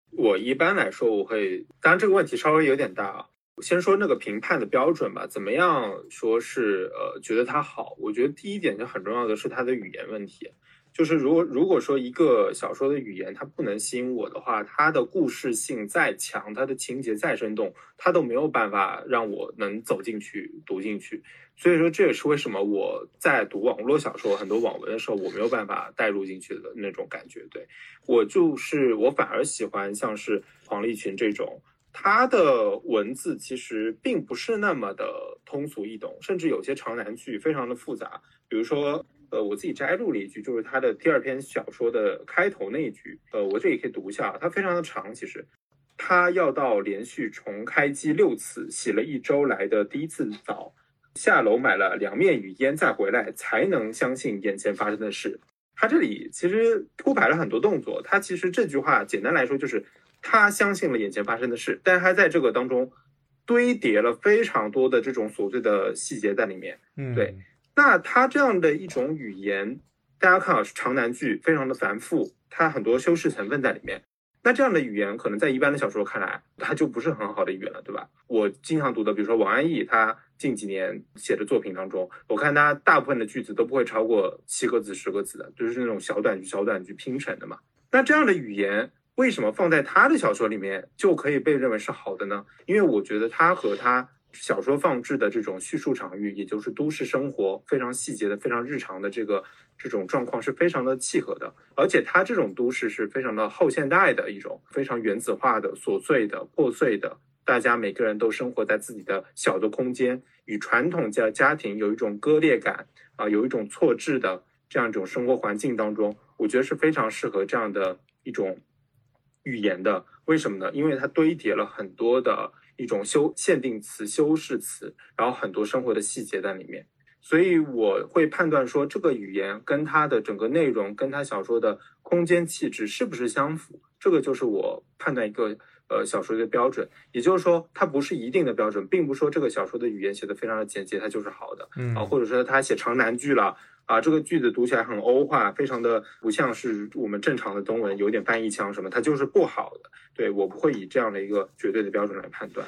我一般来说，我会，当然这个问题稍微有点大啊。先说那个评判的标准吧，怎么样说是呃觉得它好？我觉得第一点就很重要的是它的语言问题。就是如果如果说一个小说的语言它不能吸引我的话，它的故事性再强，它的情节再生动，它都没有办法让我能走进去读进去。所以说这也是为什么我在读网络小说很多网文的时候，我没有办法带入进去的那种感觉。对我就是我反而喜欢像是黄立群这种，他的文字其实并不是那么的通俗易懂，甚至有些长难句非常的复杂，比如说。呃，我自己摘录了一句，就是他的第二篇小说的开头那一句。呃，我这里可以读一下，它非常的长。其实，他要到连续重开机六次，洗了一周来的第一次澡，下楼买了凉面与烟，再回来才能相信眼前发生的事。他这里其实铺排了很多动作。他其实这句话简单来说就是他相信了眼前发生的事，但是他在这个当中堆叠了非常多的这种琐碎的细节在里面。嗯，对。那他这样的一种语言，大家看啊，是长难句非常的繁复，它很多修饰成分在里面。那这样的语言，可能在一般的小说看来，它就不是很好的语言了，对吧？我经常读的，比如说王安忆，他近几年写的作品当中，我看他大部分的句子都不会超过七个字、十个字的，就是那种小短句、小短句拼成的嘛。那这样的语言，为什么放在他的小说里面就可以被认为是好的呢？因为我觉得他和他。小说放置的这种叙述场域，也就是都市生活非常细节的、非常日常的这个这种状况是非常的契合的，而且它这种都市是非常的后现代的一种非常原子化的、琐碎的、破碎的，大家每个人都生活在自己的小的空间，与传统家家庭有一种割裂感啊，有一种错置的这样一种生活环境当中，我觉得是非常适合这样的一种语言的。为什么呢？因为它堆叠了很多的。一种修限定词、修饰词，然后很多生活的细节在里面，所以我会判断说这个语言跟它的整个内容、跟它小说的空间气质是不是相符，这个就是我判断一个呃小说的标准。也就是说，它不是一定的标准，并不说这个小说的语言写的非常的简洁，它就是好的，啊，或者说它写长难句了。啊，这个句子读起来很欧化，非常的不像是我们正常的中文，有点翻译腔什么，它就是不好的。对我不会以这样的一个绝对的标准来判断。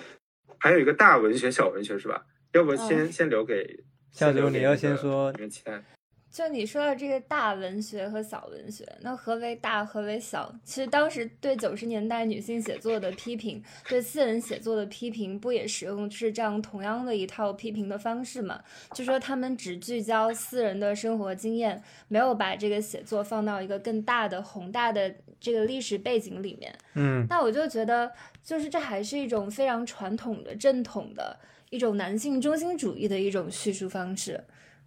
还有一个大文学、小文学是吧？要不先先留给下周你要先说，你们期待。就你说的这个大文学和小文学，那何为大，何为小？其实当时对九十年代女性写作的批评，对私人写作的批评，不也使用是这样同样的一套批评的方式吗？就说他们只聚焦私人的生活经验，没有把这个写作放到一个更大的宏大的这个历史背景里面。嗯，那我就觉得，就是这还是一种非常传统的正统的一种男性中心主义的一种叙述方式。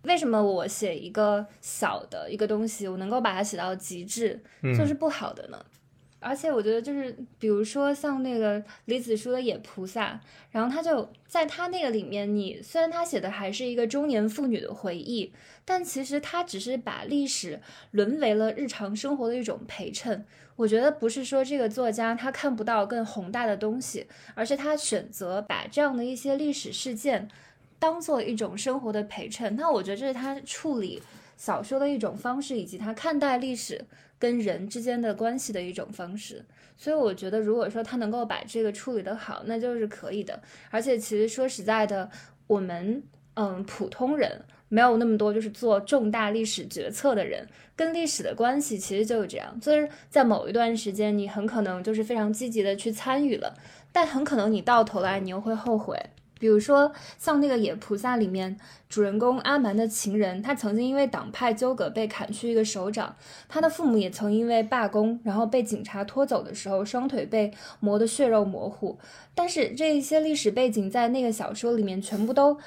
为什么我写一个小的一个东西，我能够把它写到极致，就是不好的呢？而且我觉得，就是比如说像那个李子书的《野菩萨》，然后他就在他那个里面，你虽然他写的还是一个中年妇女的回忆，但其实他只是把历史沦为了日常生活的一种陪衬。我觉得不是说这个作家他看不到更宏大的东西，而是他选择把这样的一些历史事件。当做一种生活的陪衬，那我觉得这是他处理小说的一种方式，以及他看待历史跟人之间的关系的一种方式。所以我觉得，如果说他能够把这个处理得好，那就是可以的。而且，其实说实在的，我们嗯普通人没有那么多就是做重大历史决策的人，跟历史的关系其实就是这样。就是在某一段时间，你很可能就是非常积极的去参与了，但很可能你到头来你又会后悔。比如说，像那个野菩萨里面，主人公阿蛮的情人，他曾经因为党派纠葛被砍去一个手掌，他的父母也曾因为罢工，然后被警察拖走的时候，双腿被磨得血肉模糊。但是这一些历史背景在那个小说里面全部都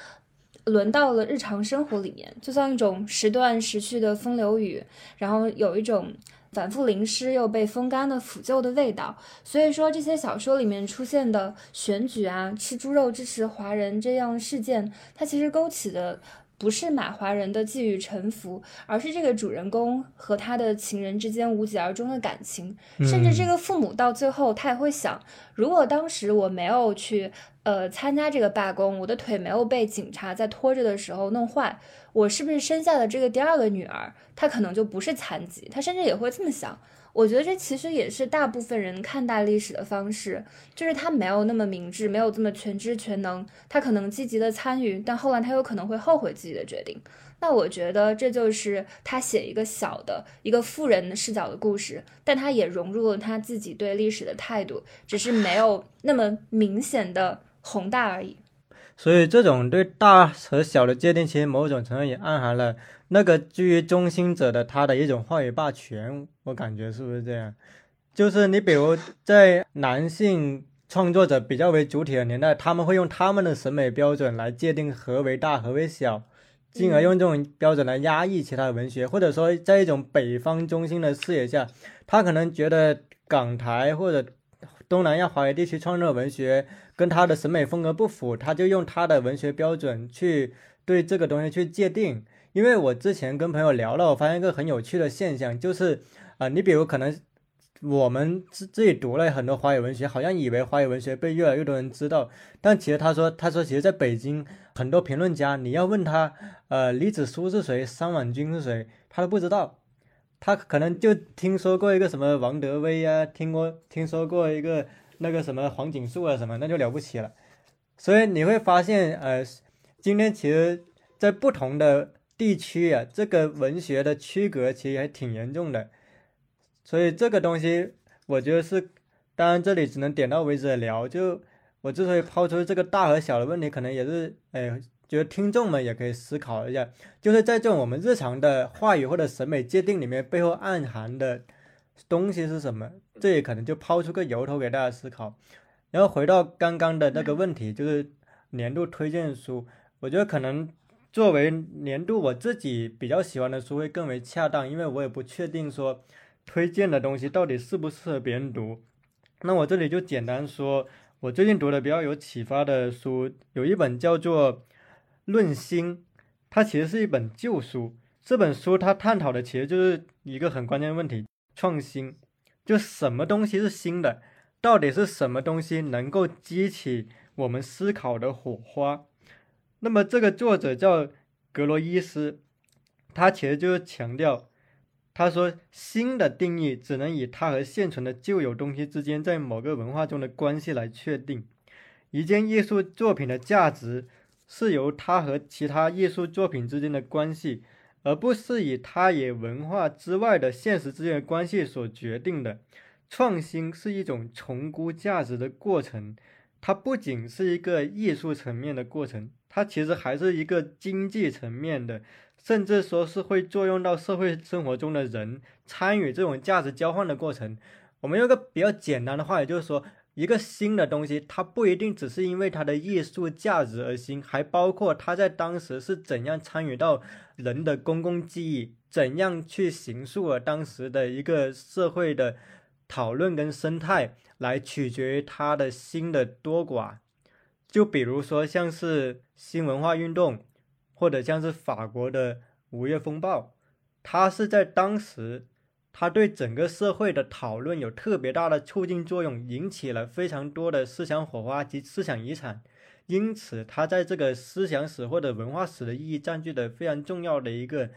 轮到了日常生活里面，就像一种时断时续的风流雨，然后有一种反复淋湿又被风干的腐旧的味道。所以说，这些小说里面出现的选举啊、吃猪肉支持华人这样事件，它其实勾起的。不是马华人的寄予臣服，而是这个主人公和他的情人之间无疾而终的感情。甚至这个父母到最后，他也会想：如果当时我没有去呃参加这个罢工，我的腿没有被警察在拖着的时候弄坏，我是不是生下的这个第二个女儿，她可能就不是残疾？她甚至也会这么想。我觉得这其实也是大部分人看待历史的方式，就是他没有那么明智，没有这么全知全能，他可能积极的参与，但后来他有可能会后悔自己的决定。那我觉得这就是他写一个小的一个富人的视角的故事，但他也融入了他自己对历史的态度，只是没有那么明显的宏大而已。所以这种对大和小的界定，其实某种程度也暗含了。那个居于中心者的他的一种话语霸权，我感觉是不是这样？就是你比如在男性创作者比较为主体的年代，他们会用他们的审美标准来界定何为大何为小，进而用这种标准来压抑其他文学，或者说在一种北方中心的视野下，他可能觉得港台或者东南亚华语地区创作文学跟他的审美风格不符，他就用他的文学标准去对这个东西去界定。因为我之前跟朋友聊了，我发现一个很有趣的现象，就是啊，你比如可能我们自自己读了很多华语文学，好像以为华语文学被越来越多人知道，但其实他说，他说其实在北京很多评论家，你要问他，呃，李子书是谁，三婉君是谁，他都不知道，他可能就听说过一个什么王德威啊，听过听说过一个那个什么黄锦树啊什么，那就了不起了。所以你会发现，呃，今天其实在不同的。地区啊，这个文学的区隔其实还挺严重的，所以这个东西我觉得是，当然这里只能点到为止的聊。就我之所以抛出这个大和小的问题，可能也是，哎，觉得听众们也可以思考一下，就是在这种我们日常的话语或者审美界定里面，背后暗含的东西是什么？这也可能就抛出个由头给大家思考。然后回到刚刚的那个问题，就是年度推荐书，我觉得可能。作为年度我自己比较喜欢的书会更为恰当，因为我也不确定说推荐的东西到底适不适合别人读。那我这里就简单说，我最近读的比较有启发的书，有一本叫做《论新》，它其实是一本旧书。这本书它探讨的其实就是一个很关键的问题：创新，就什么东西是新的？到底是什么东西能够激起我们思考的火花？那么这个作者叫格罗伊斯，他其实就是强调，他说新的定义只能以它和现存的旧有东西之间在某个文化中的关系来确定。一件艺术作品的价值是由它和其他艺术作品之间的关系，而不是以它与文化之外的现实之间的关系所决定的。创新是一种重估价值的过程，它不仅是一个艺术层面的过程。它其实还是一个经济层面的，甚至说是会作用到社会生活中的人参与这种价值交换的过程。我们用个比较简单的话，也就是说，一个新的东西，它不一定只是因为它的艺术价值而新，还包括它在当时是怎样参与到人的公共记忆，怎样去形塑了当时的一个社会的讨论跟生态，来取决于它的新的多寡。就比如说，像是新文化运动，或者像是法国的五月风暴，它是在当时，它对整个社会的讨论有特别大的促进作用，引起了非常多的思想火花及思想遗产，因此它在这个思想史或者文化史的意义占据的非常重要的一个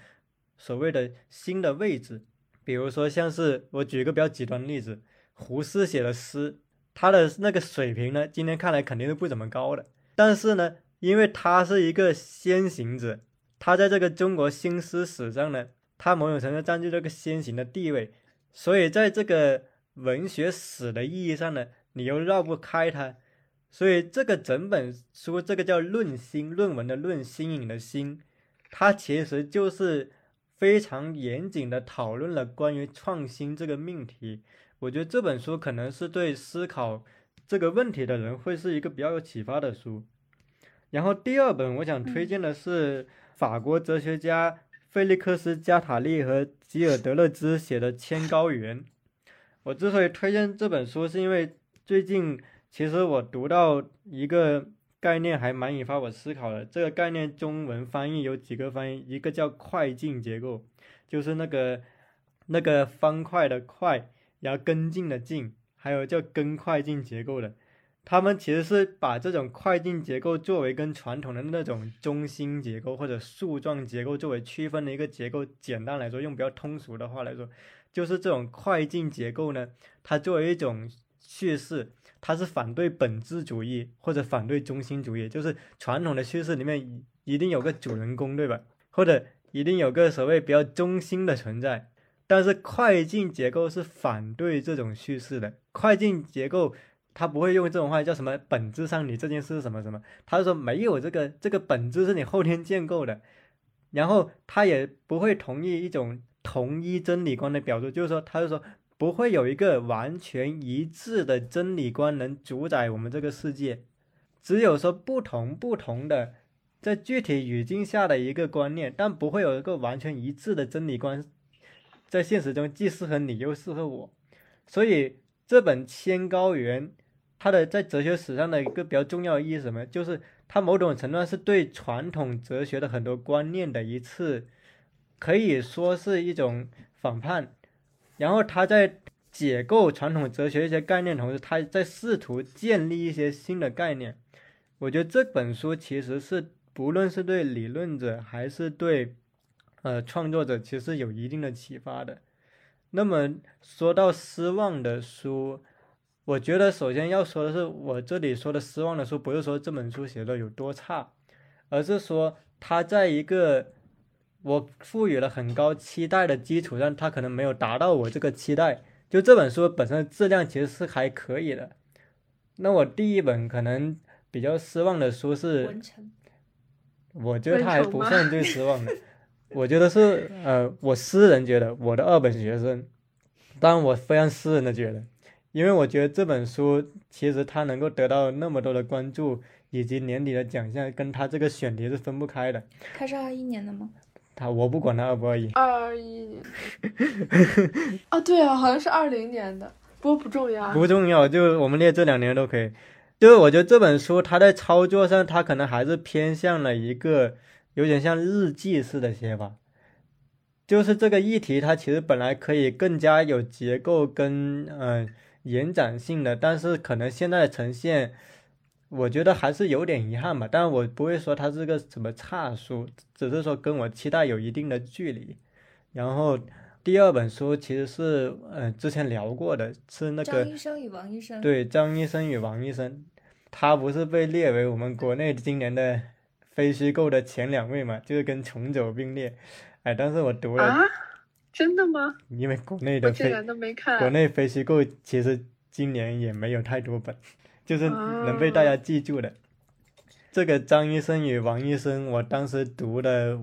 所谓的新的位置。比如说，像是我举一个比较极端的例子，胡适写的诗。他的那个水平呢，今天看来肯定是不怎么高的。但是呢，因为他是一个先行者，他在这个中国新诗史上呢，他某种程度占据这个先行的地位，所以在这个文学史的意义上呢，你又绕不开他。所以这个整本书，这个叫《论新》，论文的论，新颖的新，它其实就是非常严谨的讨论了关于创新这个命题。我觉得这本书可能是对思考这个问题的人会是一个比较有启发的书。然后第二本我想推荐的是法国哲学家费利克斯·加塔利和吉尔德勒兹写的《千高原》。我之所以推荐这本书，是因为最近其实我读到一个概念还蛮引发我思考的。这个概念中文翻译有几个翻译，一个叫快进结构，就是那个那个方块的块，然后跟进的进，还有叫跟快进结构的。他们其实是把这种快进结构作为跟传统的那种中心结构或者树状结构作为区分的一个结构。简单来说，用比较通俗的话来说，就是这种快进结构呢，它作为一种叙事，它是反对本质主义或者反对中心主义。就是传统的叙事里面一定有个主人公，对吧？或者一定有个所谓比较中心的存在。但是快进结构是反对这种叙事的，快进结构。他不会用这种话叫什么？本质上你这件事什么什么？他是说没有这个这个本质是你后天建构的，然后他也不会同意一种同一真理观的表述，就是说他就说不会有一个完全一致的真理观能主宰我们这个世界，只有说不同不同的在具体语境下的一个观念，但不会有一个完全一致的真理观，在现实中既适合你又适合我，所以这本《千高原》。它的在哲学史上的一个比较重要的意义是什么？就是它某种程度上是对传统哲学的很多观念的一次，可以说是一种反叛。然后他在解构传统哲学一些概念同时，他在试图建立一些新的概念。我觉得这本书其实是不论是对理论者还是对呃创作者，其实有一定的启发的。那么说到失望的书。我觉得首先要说的是，我这里说的失望的书，不是说这本书写的有多差，而是说它在一个我赋予了很高期待的基础上，它可能没有达到我这个期待。就这本书本身的质量其实是还可以的。那我第一本可能比较失望的书是，我觉得它还不算最失望的。我觉得是呃，我私人觉得我的二本学生，当然我非常私人的觉得。因为我觉得这本书其实它能够得到那么多的关注，以及年底的奖项，跟它这个选题是分不开的。它是二一年的吗？他我不管他二不二一。二一年。啊，对啊，好像是二零年的，不过不重要。不重要，就我们列这两年都可以。就是我觉得这本书它在操作上，它可能还是偏向了一个有点像日记式的写法。就是这个议题，它其实本来可以更加有结构跟嗯。延展性的，但是可能现在的呈现，我觉得还是有点遗憾吧。但是我不会说它是个什么差书，只是说跟我期待有一定的距离。然后第二本书其实是，呃，之前聊过的，是那个张医生与王医生。对，张医生与王医生，他不是被列为我们国内今年的非虚构的前两位嘛？就是跟穷走并列。哎，但是我读了。真的吗？因为国内的今年都没看国内飞机构其实今年也没有太多本，就是能被大家记住的。这个张医生与王医生，我当时读的，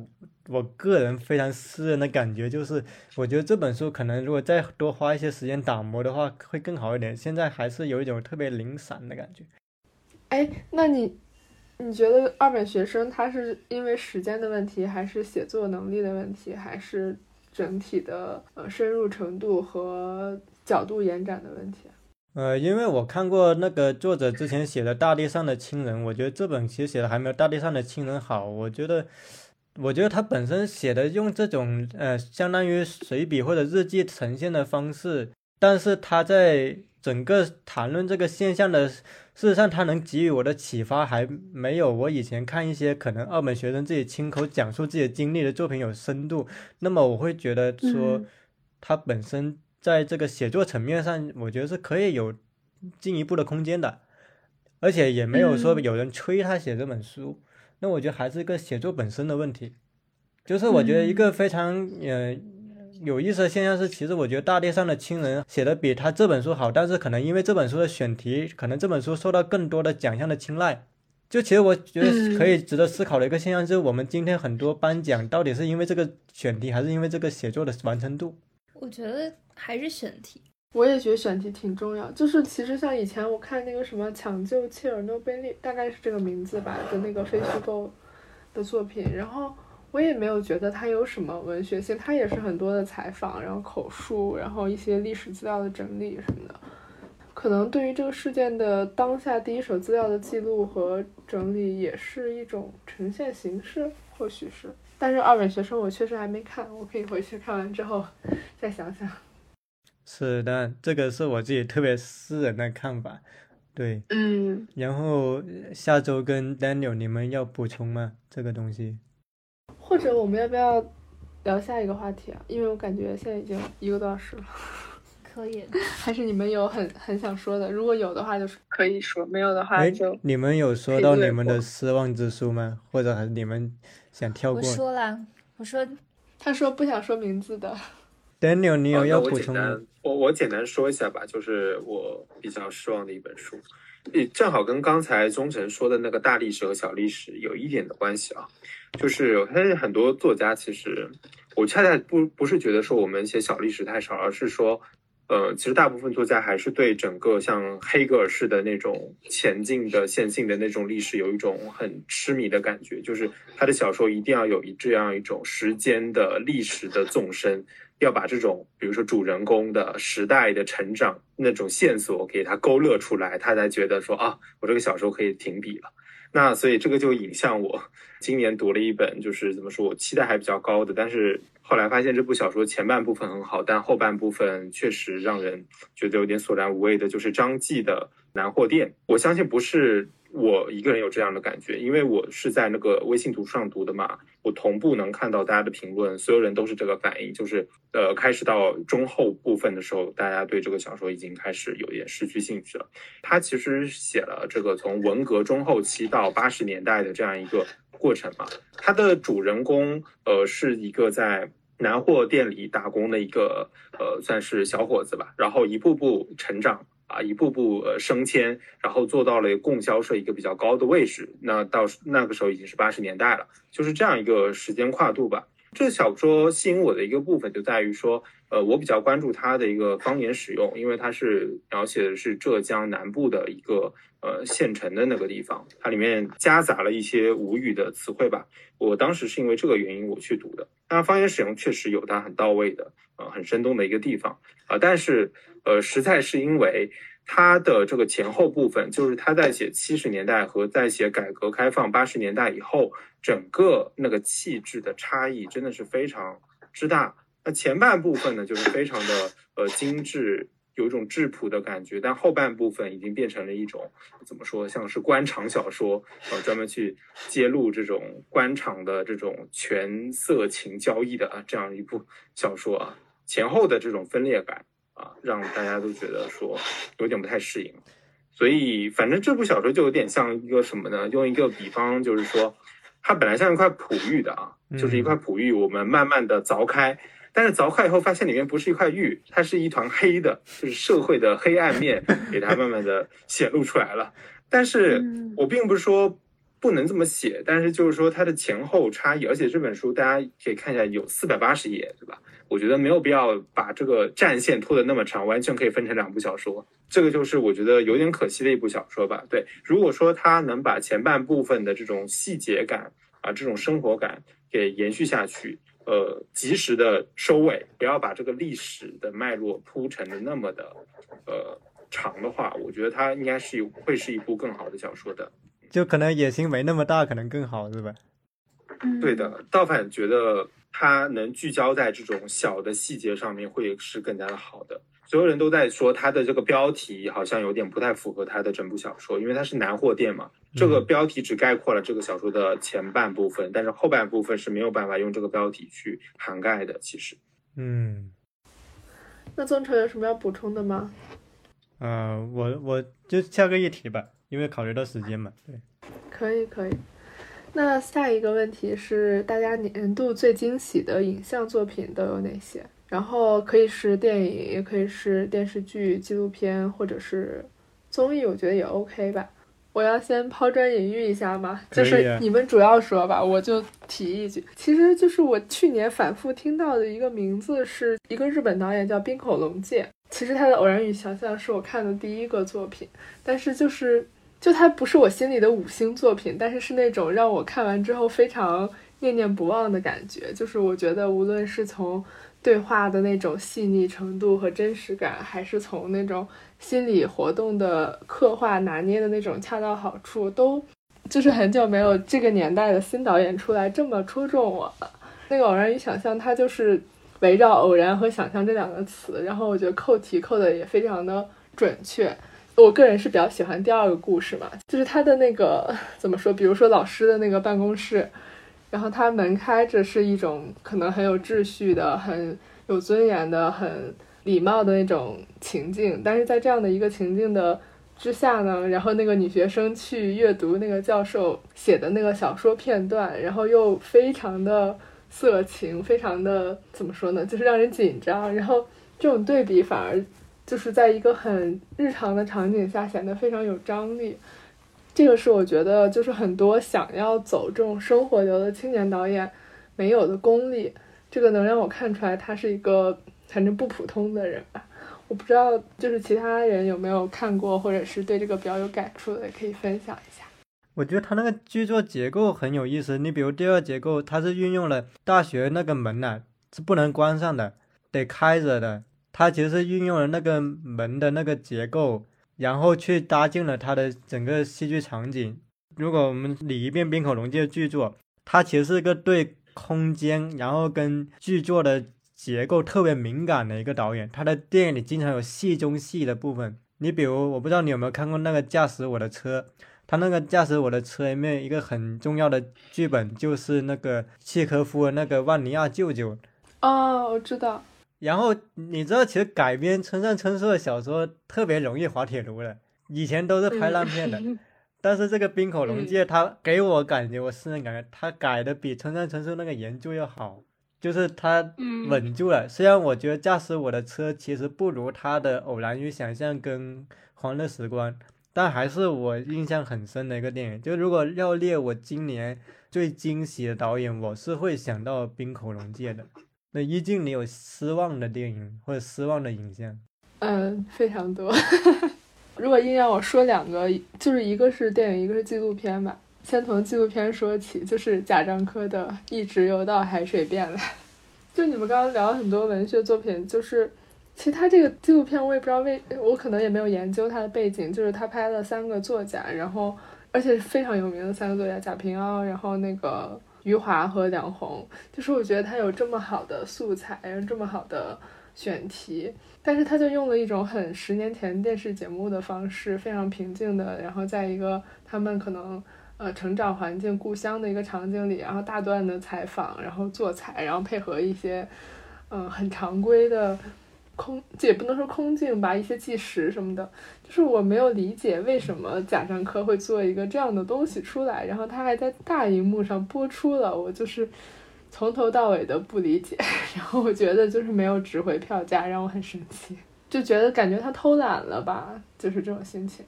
我个人非常私人的感觉就是，我觉得这本书可能如果再多花一些时间打磨的话，会更好一点。现在还是有一种特别零散的感觉。哎，那你你觉得二本学生他是因为时间的问题，还是写作能力的问题，还是？整体的呃深入程度和角度延展的问题。呃，因为我看过那个作者之前写的《大地上的亲人》，我觉得这本其实写的还没有《大地上的亲人》好。我觉得，我觉得他本身写的用这种呃相当于随笔或者日记呈现的方式，但是他在整个谈论这个现象的。事实上，他能给予我的启发还没有我以前看一些可能二本学生自己亲口讲述自己的经历的作品有深度。那么，我会觉得说，他本身在这个写作层面上，我觉得是可以有进一步的空间的，而且也没有说有人催他写这本书。那我觉得还是一个写作本身的问题，就是我觉得一个非常呃。有意思的现象是，其实我觉得大地上的亲人写的比他这本书好，但是可能因为这本书的选题，可能这本书受到更多的奖项的青睐。就其实我觉得可以值得思考的一个现象，就是我们今天很多颁奖到底是因为这个选题，还是因为这个写作的完成度？我觉得还是选题。我也觉得选题挺重要。就是其实像以前我看那个什么《抢救切尔诺贝利》，大概是这个名字吧的那个非虚构的作品，然后。我也没有觉得它有什么文学性，它也是很多的采访，然后口述，然后一些历史资料的整理什么的。可能对于这个事件的当下第一手资料的记录和整理，也是一种呈现形式，或许是。但是二本学生我确实还没看，我可以回去看完之后 再想想。是的，这个是我自己特别私人的看法。对，嗯，然后下周跟 Daniel 你们要补充吗？这个东西？或者我们要不要聊下一个话题啊？因为我感觉现在已经一个多小时了。可以，还是你们有很很想说的？如果有的话，就是可以说；没有的话，就你们有说到你们的失望之书吗？或者还是你们想跳过？我说了，我说，他说不想说名字的。Daniel，你有要补充吗？我我简单说一下吧，就是我比较失望的一本书，也正好跟刚才忠诚说的那个大历史和小历史有一点的关系啊。就是他很多作家，其实我恰恰不不是觉得说我们写小历史太少，而是说。呃，其实大部分作家还是对整个像黑格尔式的那种前进的线性的那种历史有一种很痴迷的感觉，就是他的小说一定要有一这样一种时间的历史的纵深，要把这种比如说主人公的时代的成长那种线索给他勾勒出来，他才觉得说啊，我这个小说可以停笔了。那所以这个就引向我今年读了一本，就是怎么说我期待还比较高的，但是后来发现这部小说前半部分很好，但后半部分确实让人觉得有点索然无味的，就是张继的《南货店》。我相信不是。我一个人有这样的感觉，因为我是在那个微信读书上读的嘛，我同步能看到大家的评论，所有人都是这个反应，就是呃，开始到中后部分的时候，大家对这个小说已经开始有点失去兴趣了。他其实写了这个从文革中后期到八十年代的这样一个过程嘛，他的主人公呃是一个在南货店里打工的一个呃算是小伙子吧，然后一步步成长。啊，一步步呃升迁，然后做到了供销社一个比较高的位置。那到那个时候已经是八十年代了，就是这样一个时间跨度吧。这小说吸引我的一个部分就在于说，呃，我比较关注它的一个方言使用，因为它是描写的是浙江南部的一个呃县城的那个地方，它里面夹杂了一些吴语的词汇吧。我当时是因为这个原因我去读的。那方言使用确实有它很到位的，呃，很生动的一个地方啊，但是。呃，实在是因为他的这个前后部分，就是他在写七十年代和在写改革开放八十年代以后，整个那个气质的差异真的是非常之大。那前半部分呢，就是非常的呃精致，有一种质朴的感觉，但后半部分已经变成了一种怎么说，像是官场小说，呃，专门去揭露这种官场的这种权色情交易的啊这样一部小说啊，前后的这种分裂感。啊，让大家都觉得说有点不太适应，所以反正这部小说就有点像一个什么呢？用一个比方，就是说它本来像一块璞玉的啊，就是一块璞玉，我们慢慢的凿开，但是凿开以后发现里面不是一块玉，它是一团黑的，就是社会的黑暗面给它慢慢的显露出来了。但是我并不是说不能这么写，但是就是说它的前后差异，而且这本书大家可以看一下，有四百八十页，对吧？我觉得没有必要把这个战线拖得那么长，完全可以分成两部小说。这个就是我觉得有点可惜的一部小说吧。对，如果说他能把前半部分的这种细节感啊，这种生活感给延续下去，呃，及时的收尾，不要把这个历史的脉络铺成的那么的呃长的话，我觉得它应该是会是一部更好的小说的。就可能野心没那么大，可能更好，是吧？对的，倒反觉得。他能聚焦在这种小的细节上面，会是更加的好的。所有人都在说他的这个标题好像有点不太符合他的整部小说，因为它是南货店嘛。这个标题只概括了这个小说的前半部分，但是后半部分是没有办法用这个标题去涵盖的。其实，嗯，那宗成有什么要补充的吗？呃，我我就下个议题吧，因为考虑到时间嘛。对，可以可以。那下一个问题是，大家年度最惊喜的影像作品都有哪些？然后可以是电影，也可以是电视剧、纪录片，或者是综艺，我觉得也 OK 吧。我要先抛砖引玉一下吗？就是你们主要说吧，我就提一句，其实就是我去年反复听到的一个名字，是一个日本导演叫滨口龙介。其实他的《偶然与想象》是我看的第一个作品，但是就是。就它不是我心里的五星作品，但是是那种让我看完之后非常念念不忘的感觉。就是我觉得，无论是从对话的那种细腻程度和真实感，还是从那种心理活动的刻画拿捏的那种恰到好处，都就是很久没有这个年代的新导演出来这么戳中我了。那个偶然与想象，它就是围绕偶然和想象这两个词，然后我觉得扣题扣的也非常的准确。我个人是比较喜欢第二个故事嘛，就是他的那个怎么说？比如说老师的那个办公室，然后他门开着，是一种可能很有秩序的、很有尊严的、很礼貌的那种情境。但是在这样的一个情境的之下呢，然后那个女学生去阅读那个教授写的那个小说片段，然后又非常的色情，非常的怎么说呢？就是让人紧张。然后这种对比反而。就是在一个很日常的场景下显得非常有张力，这个是我觉得就是很多想要走这种生活流的青年导演没有的功力，这个能让我看出来他是一个反正不普通的人吧。我不知道就是其他人有没有看过或者是对这个比较有感触的，也可以分享一下。我觉得他那个剧作结构很有意思，你比如第二结构，它是运用了大学那个门呐是不能关上的，得开着的。它其实是运用了那个门的那个结构，然后去搭建了它的整个戏剧场景。如果我们理一遍冰口龙介的剧作，它其实是一个对空间，然后跟剧作的结构特别敏感的一个导演。他的电影里经常有戏中戏的部分。你比如，我不知道你有没有看过那个《驾驶我的车》，他那个《驾驶我的车》里面一个很重要的剧本就是那个契科夫的那个万尼亚舅舅。哦，我知道。然后你知道，其实改编村上春树的小说特别容易滑铁卢的，以前都是拍烂片的。但是这个冰口龙介，他给我感觉，我私人感觉他改的比村上春树那个原著要好，就是他稳住了。虽然我觉得驾驶我的车其实不如他的偶然与想象跟欢乐时光，但还是我印象很深的一个电影。就如果要列我今年最惊喜的导演，我是会想到冰口龙介的。那一静，你有失望的电影或者失望的影像？嗯，非常多。如果硬要我说两个，就是一个是电影，一个是纪录片吧。先从纪录片说起，就是贾樟柯的《一直游到海水变蓝》。就你们刚刚聊了很多文学作品，就是其实他这个纪录片，我也不知道为，我可能也没有研究他的背景。就是他拍了三个作家，然后而且非常有名的三个作家，贾平凹，然后那个。余华和梁红，就是我觉得他有这么好的素材，这么好的选题，但是他就用了一种很十年前电视节目的方式，非常平静的，然后在一个他们可能呃成长环境、故乡的一个场景里，然后大段的采访，然后做采，然后配合一些嗯很常规的。空，这也不能说空镜吧，一些纪实什么的，就是我没有理解为什么贾樟柯会做一个这样的东西出来，然后他还在大荧幕上播出了，我就是从头到尾的不理解，然后我觉得就是没有值回票价，让我很生气，就觉得感觉他偷懒了吧，就是这种心情。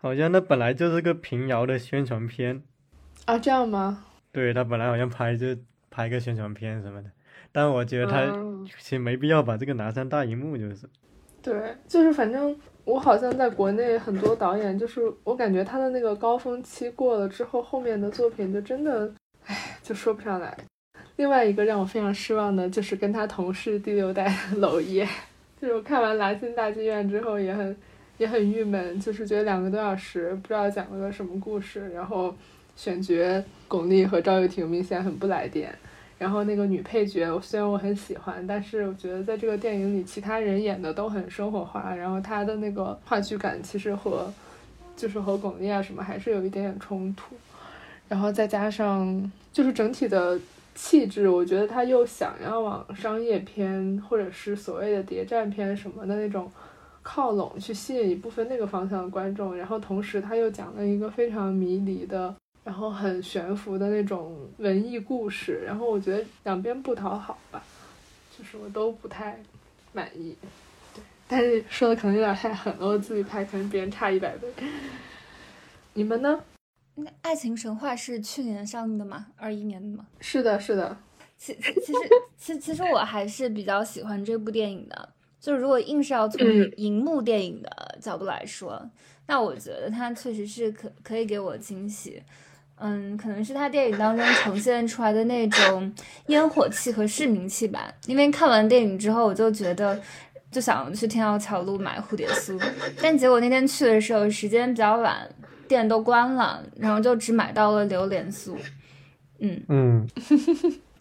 好像那本来就是个平遥的宣传片啊，这样吗？对他本来好像拍就拍个宣传片什么的。但我觉得他其实没必要把这个拿上大荧幕，就是。对，就是反正我好像在国内很多导演，就是我感觉他的那个高峰期过了之后，后面的作品就真的，唉，就说不上来。另外一个让我非常失望的就是跟他同是第六代娄烨，就是我看完《兰心大剧院》之后也很也很郁闷，就是觉得两个多小时不知道讲了个什么故事，然后选角巩俐和赵又廷明显很不来电。然后那个女配角，虽然我很喜欢，但是我觉得在这个电影里，其他人演的都很生活化，然后她的那个话剧感其实和，就是和巩俐啊什么还是有一点点冲突。然后再加上就是整体的气质，我觉得他又想要往商业片或者是所谓的谍战片什么的那种靠拢，去吸引一部分那个方向的观众。然后同时他又讲了一个非常迷离的。然后很悬浮的那种文艺故事，然后我觉得两边不讨好吧，就是我都不太满意。对，但是说的可能有点太狠了，我自己拍可能别人差一百倍。你们呢？那《爱情神话》是去年上映的吗？二一年的吗？是的，是的。其其其实其其实我还是比较喜欢这部电影的，就是如果硬是要从荧幕电影的角度来说，那我觉得它确实是可可以给我惊喜。嗯，可能是他电影当中呈现出来的那种烟火气和市民气吧。因为看完电影之后，我就觉得就想去天桥桥路买蝴蝶酥，但结果那天去的时候时间比较晚，店都关了，然后就只买到了榴莲酥。嗯嗯。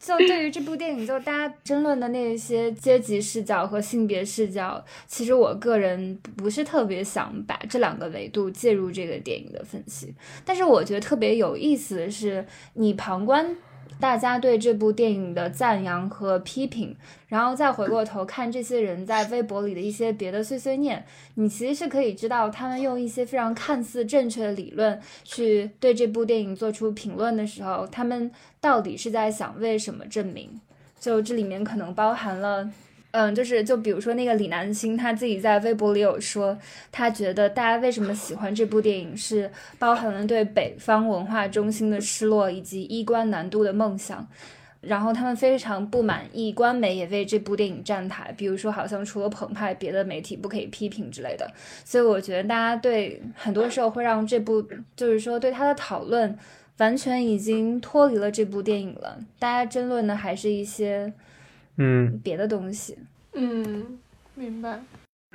就对于这部电影，就大家争论的那些阶级视角和性别视角，其实我个人不是特别想把这两个维度介入这个电影的分析。但是我觉得特别有意思的是，你旁观。大家对这部电影的赞扬和批评，然后再回过头看这些人在微博里的一些别的碎碎念，你其实是可以知道，他们用一些非常看似正确的理论去对这部电影做出评论的时候，他们到底是在想为什么证明？就这里面可能包含了。嗯，就是就比如说那个李南星，他自己在微博里有说，他觉得大家为什么喜欢这部电影，是包含了对北方文化中心的失落以及衣冠南渡的梦想，然后他们非常不满意，官媒也为这部电影站台，比如说好像除了澎湃，别的媒体不可以批评之类的。所以我觉得大家对很多时候会让这部，就是说对他的讨论，完全已经脱离了这部电影了，大家争论的还是一些。嗯，别的东西，嗯，明白，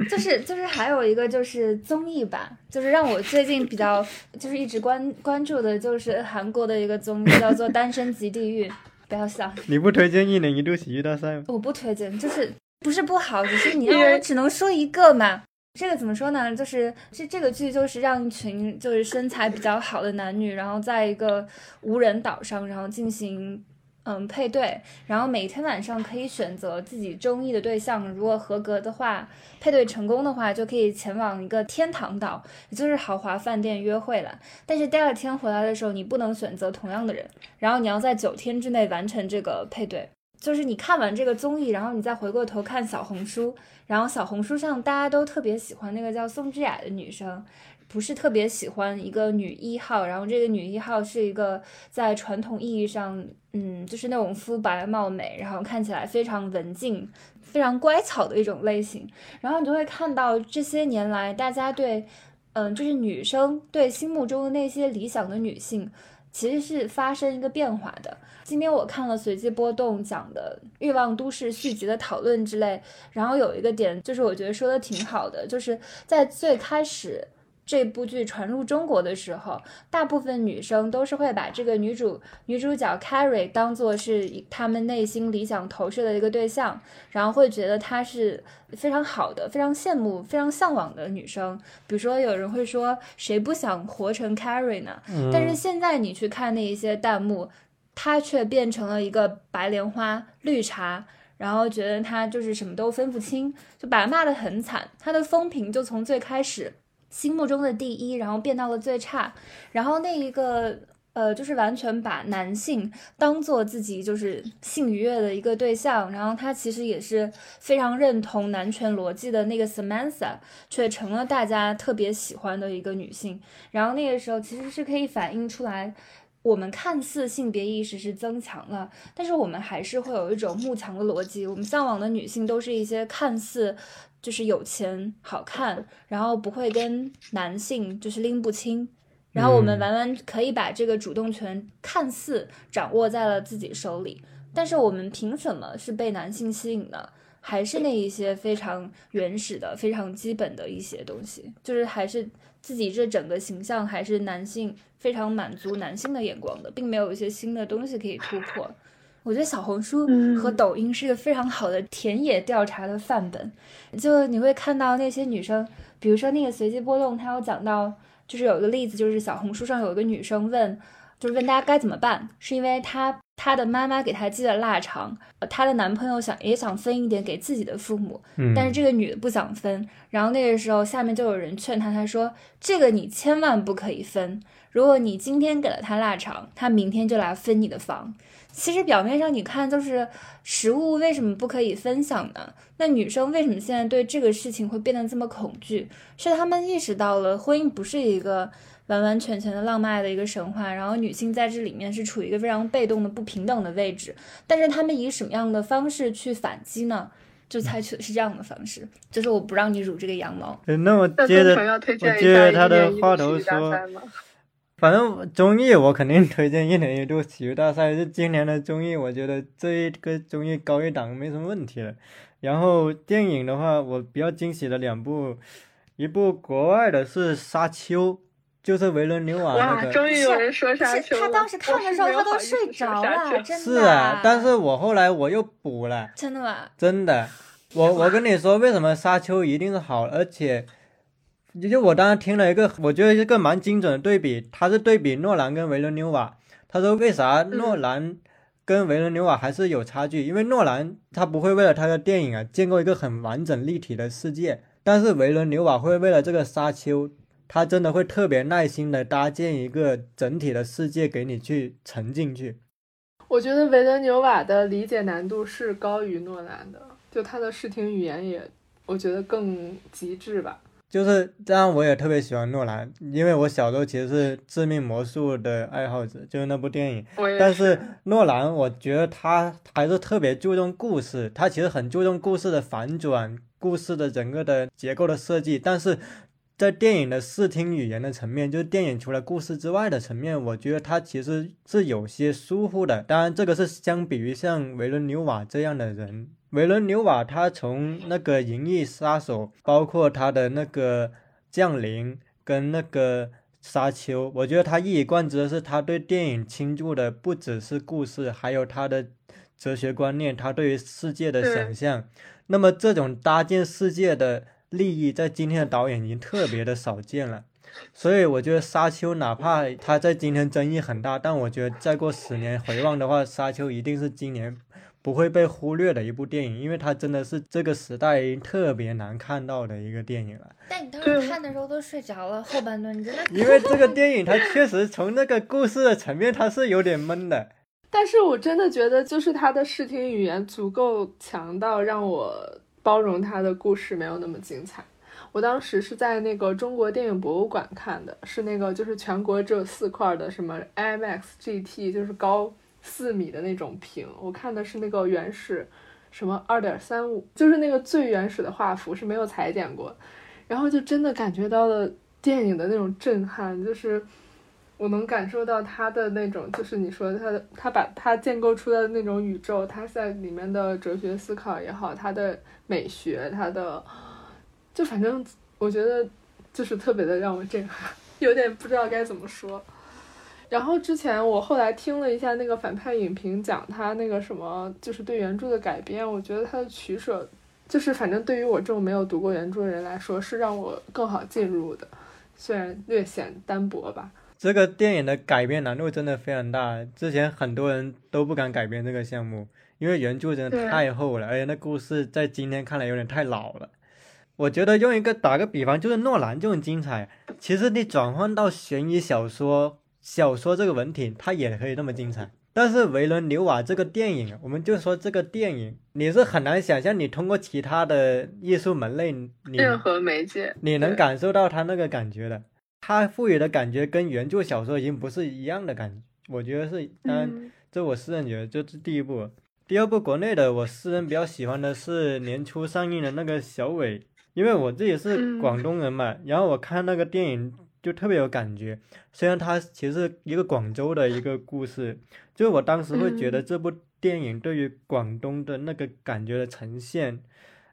就是就是还有一个就是综艺吧，就是让我最近比较 就是一直关关注的，就是韩国的一个综艺叫做《单身即地狱》，不要笑。你不推荐一年一度喜剧大赛吗？我不推荐，就是不是不好，只是你让我只能说一个嘛。这个怎么说呢？就是这这个剧就是让一群就是身材比较好的男女，然后在一个无人岛上，然后进行。嗯，配对，然后每天晚上可以选择自己中意的对象，如果合格的话，配对成功的话，就可以前往一个天堂岛，也就是豪华饭店约会了。但是第二天回来的时候，你不能选择同样的人，然后你要在九天之内完成这个配对。就是你看完这个综艺，然后你再回过头看小红书，然后小红书上大家都特别喜欢那个叫宋智雅的女生。不是特别喜欢一个女一号，然后这个女一号是一个在传统意义上，嗯，就是那种肤白貌美，然后看起来非常文静、非常乖巧的一种类型。然后你就会看到这些年来，大家对，嗯，就是女生对心目中的那些理想的女性，其实是发生一个变化的。今天我看了随机波动讲的《欲望都市》续集的讨论之类，然后有一个点就是我觉得说的挺好的，就是在最开始。这部剧传入中国的时候，大部分女生都是会把这个女主女主角 Carrie 当做是她们内心理想投射的一个对象，然后会觉得她是非常好的、非常羡慕、非常向往的女生。比如说，有人会说谁不想活成 Carrie 呢？但是现在你去看那一些弹幕，她却变成了一个白莲花、绿茶，然后觉得她就是什么都分不清，就把她骂得很惨。她的风评就从最开始。心目中的第一，然后变到了最差，然后那一个呃，就是完全把男性当做自己就是性愉悦的一个对象，然后他其实也是非常认同男权逻辑的那个 Samantha，却成了大家特别喜欢的一个女性。然后那个时候其实是可以反映出来，我们看似性别意识是增强了，但是我们还是会有一种慕强的逻辑，我们向往的女性都是一些看似。就是有钱、好看，然后不会跟男性就是拎不清，然后我们完完可以把这个主动权看似掌握在了自己手里，但是我们凭什么是被男性吸引呢？还是那一些非常原始的、非常基本的一些东西，就是还是自己这整个形象还是男性非常满足男性的眼光的，并没有一些新的东西可以突破。我觉得小红书和抖音是一个非常好的田野调查的范本，就你会看到那些女生，比如说那个随机波动，它有讲到，就是有一个例子，就是小红书上有一个女生问，就是问大家该怎么办，是因为她她的妈妈给她寄了腊肠，她的男朋友想也想分一点给自己的父母，但是这个女的不想分，然后那个时候下面就有人劝她，她说这个你千万不可以分，如果你今天给了他腊肠，他明天就来分你的房。其实表面上你看，就是食物为什么不可以分享呢？那女生为什么现在对这个事情会变得这么恐惧？是她们意识到了婚姻不是一个完完全全的浪漫的一个神话，然后女性在这里面是处于一个非常被动的、不平等的位置。但是她们以什么样的方式去反击呢？就采取的是这样的方式，就是我不让你乳这个羊毛。那我接着，我接着他的话头说。反正综艺我肯定推荐一年一度喜剧大赛，是今年的综艺，我觉得这一个综艺高一档没什么问题了。然后电影的话，我比较惊喜的两部，一部国外的是《沙丘》，就是维伦纽瓦那哇，个。终于有人说沙丘了。他当时看的时候他都睡着了，真的。是啊，但是我后来我又补了，真的吗？真的。我我跟你说，为什么沙丘一定是好，而且，就我当时听了一个，我觉得一个蛮精准的对比，他是对比诺兰跟维伦纽瓦，他说为啥诺兰跟维伦纽瓦还是有差距？因为诺兰他不会为了他的电影啊建构一个很完整立体的世界，但是维伦纽瓦会为了这个沙丘，他真的会特别耐心的搭建一个整体的世界给你去沉进去。我觉得维伦纽瓦的理解难度是高于诺兰的，就他的视听语言也，我觉得更极致吧。就是这样，我也特别喜欢诺兰，因为我小时候其实是《致命魔术》的爱好者，就是那部电影。但是诺兰，我觉得他还是特别注重故事，他其实很注重故事的反转，故事的整个的结构的设计。但是在电影的视听语言的层面，就是电影除了故事之外的层面，我觉得他其实是有些疏忽的。当然，这个是相比于像维伦纽瓦这样的人。维伦纽瓦他从那个《银翼杀手》，包括他的那个《降临》跟那个《沙丘》，我觉得他一以贯之的是他对电影倾注的不只是故事，还有他的哲学观念，他对于世界的想象。那么这种搭建世界的利益，在今天的导演已经特别的少见了。所以我觉得《沙丘》哪怕它在今天争议很大，但我觉得再过十年回望的话，《沙丘》一定是今年不会被忽略的一部电影，因为它真的是这个时代特别难看到的一个电影了。但你当时看的时候都睡着了，后半段你真的。因为这个电影它确实从那个故事的层面它是有点闷的。但是我真的觉得，就是他的视听语言足够强到让我包容他的故事没有那么精彩。我当时是在那个中国电影博物馆看的，是那个就是全国只有四块的什么 IMAX GT，就是高四米的那种屏。我看的是那个原始什么二点三五，就是那个最原始的画幅是没有裁剪过，然后就真的感觉到了电影的那种震撼，就是我能感受到他的那种，就是你说他的他把他建构出的那种宇宙，他在里面的哲学思考也好，他的美学，他的。就反正我觉得就是特别的让我震撼，有点不知道该怎么说。然后之前我后来听了一下那个反派影评讲他那个什么，就是对原著的改编，我觉得他的取舍，就是反正对于我这种没有读过原著的人来说，是让我更好进入的，虽然略显单薄吧。这个电影的改编难度真的非常大，之前很多人都不敢改编这个项目，因为原著真的太厚了，而且那故事在今天看来有点太老了。我觉得用一个打个比方，就是诺兰这种精彩。其实你转换到悬疑小说、小说这个文体，它也可以那么精彩。但是维伦纽瓦这个电影，我们就说这个电影，你是很难想象你通过其他的艺术门类，你 任何媒介，你能感受到他那个感觉的。他赋予的感觉跟原著小说已经不是一样的感觉。我觉得是，当然这我私人觉得这是第一部。第二部国内的，我私人比较喜欢的是年初上映的那个小伟。因为我自己是广东人嘛，然后我看那个电影就特别有感觉。虽然它其实一个广州的一个故事，就是我当时会觉得这部电影对于广东的那个感觉的呈现，